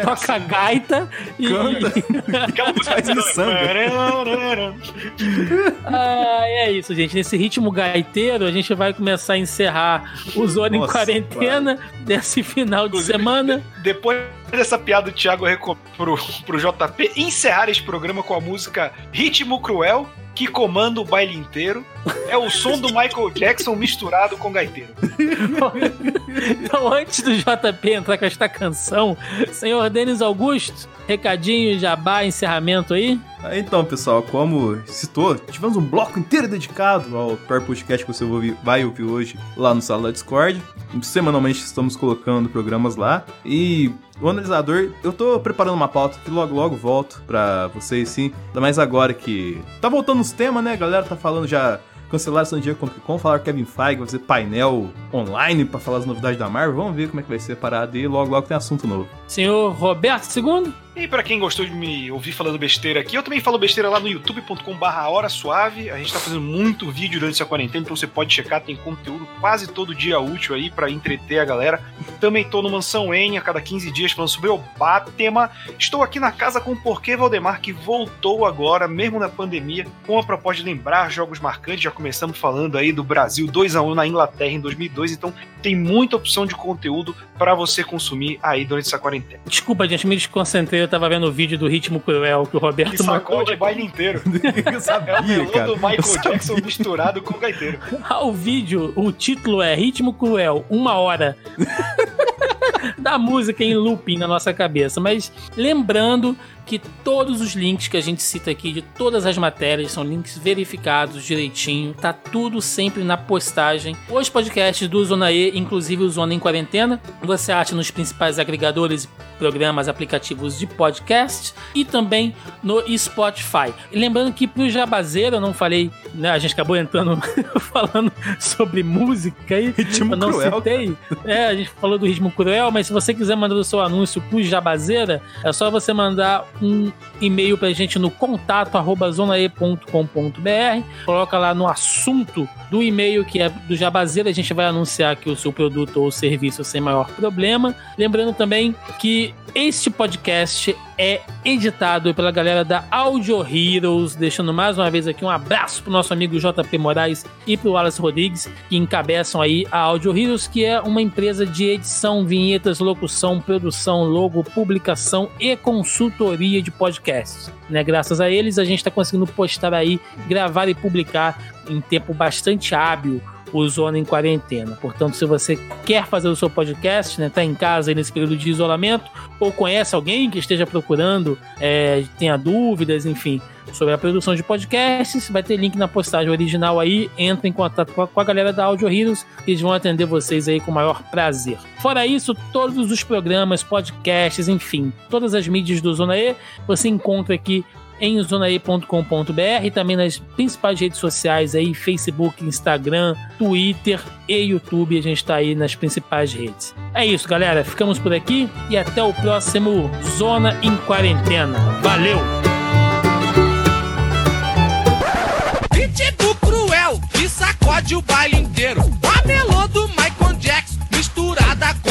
Toca assim. gaita e. Canta. Faz miçanga. ah, é isso, gente. Nesse ritmo gaiteiro, a gente vai começar a encerrar os Zona em Quarentena pai. desse final de Inclusive, semana. Depois dessa piada do Thiago pro, pro JP encerrar esse programa com a música Ritmo Cruel, que comanda o baile inteiro. É o som do Michael Jackson misturado com gaiteiro. então, antes do JP entrar com esta canção, senhor Denis Augusto, recadinho, jabá, encerramento aí? Então, pessoal, como citou, tivemos um bloco inteiro dedicado ao Power Podcast que você vai ouvir hoje lá no sala da Discord. Semanalmente estamos colocando programas lá. E o analisador, eu tô preparando uma pauta que logo logo volto pra vocês, sim. Ainda mais agora que tá voltando os temas, né? A galera tá falando já cancelaram San Diego Comic Con, falaram que Kevin Feige vai fazer painel online para falar as novidades da Marvel. Vamos ver como é que vai ser a parada e logo logo tem assunto novo. Senhor Roberto II? E para quem gostou de me ouvir falando besteira aqui, eu também falo besteira lá no youtube.com/barra Hora Suave. A gente tá fazendo muito vídeo durante essa quarentena, então você pode checar, tem conteúdo quase todo dia útil aí para entreter a galera. Também tô no Mansão En a cada 15 dias falando sobre o Batema. Estou aqui na casa com o Porquê Valdemar, que voltou agora, mesmo na pandemia, com a proposta de lembrar jogos marcantes. Já começamos falando aí do Brasil 2 a 1 na Inglaterra em 2002, então tem muita opção de conteúdo para você consumir aí durante essa quarentena. Desculpa, gente, me desconcentrei eu tava vendo o vídeo do Ritmo Cruel que o Roberto que sacou de baile inteiro. eu sabia, é o cara. do Michael Jackson misturado com o gaiteiro. Ah, o vídeo, o título é Ritmo Cruel, uma hora. da música em looping na nossa cabeça. Mas lembrando que todos os links que a gente cita aqui, de todas as matérias, são links verificados direitinho. Tá tudo sempre na postagem. Os podcasts do Zona E, inclusive o Zona em Quarentena, você acha nos principais agregadores, programas, aplicativos de podcast e também no Spotify. E lembrando que pro Jabazeiro, eu não falei, né, a gente acabou entrando falando sobre música aí. Ritmo eu não cruel, citei. É, a gente falou do ritmo cruel, mas se você quiser mandar o seu anúncio pro Jabazeira, é só você mandar um e-mail pra gente no contato arroba zonae.com.br. Coloca lá no assunto do e-mail que é do Jabazeira, a gente vai anunciar aqui o seu produto ou serviço sem maior problema. Lembrando também que este podcast é editado pela galera da Audio Heroes, deixando mais uma vez aqui um abraço pro nosso amigo JP Moraes e pro Wallace Rodrigues, que encabeçam aí a Audio Heroes, que é uma empresa de edição, vinhetas, locução, produção, logo, publicação e consultoria de podcasts. Né? Graças a eles, a gente está conseguindo postar aí, gravar e publicar em tempo bastante hábil o Zona em Quarentena. Portanto, se você quer fazer o seu podcast, né, tá em casa nesse período de isolamento, ou conhece alguém que esteja procurando, é, tenha dúvidas, enfim, sobre a produção de podcasts, vai ter link na postagem original aí, entra em contato com a, galera da Audio Heroes, que eles vão atender vocês aí com o maior prazer. Fora isso, todos os programas, podcasts, enfim, todas as mídias do Zona E, você encontra aqui em zonae.com.br e também nas principais redes sociais aí, Facebook, Instagram, Twitter e YouTube. A gente está aí nas principais redes. É isso, galera. Ficamos por aqui e até o próximo Zona em Quarentena. Valeu! Sacode o baile inteiro. Do Michael Jackson misturada com.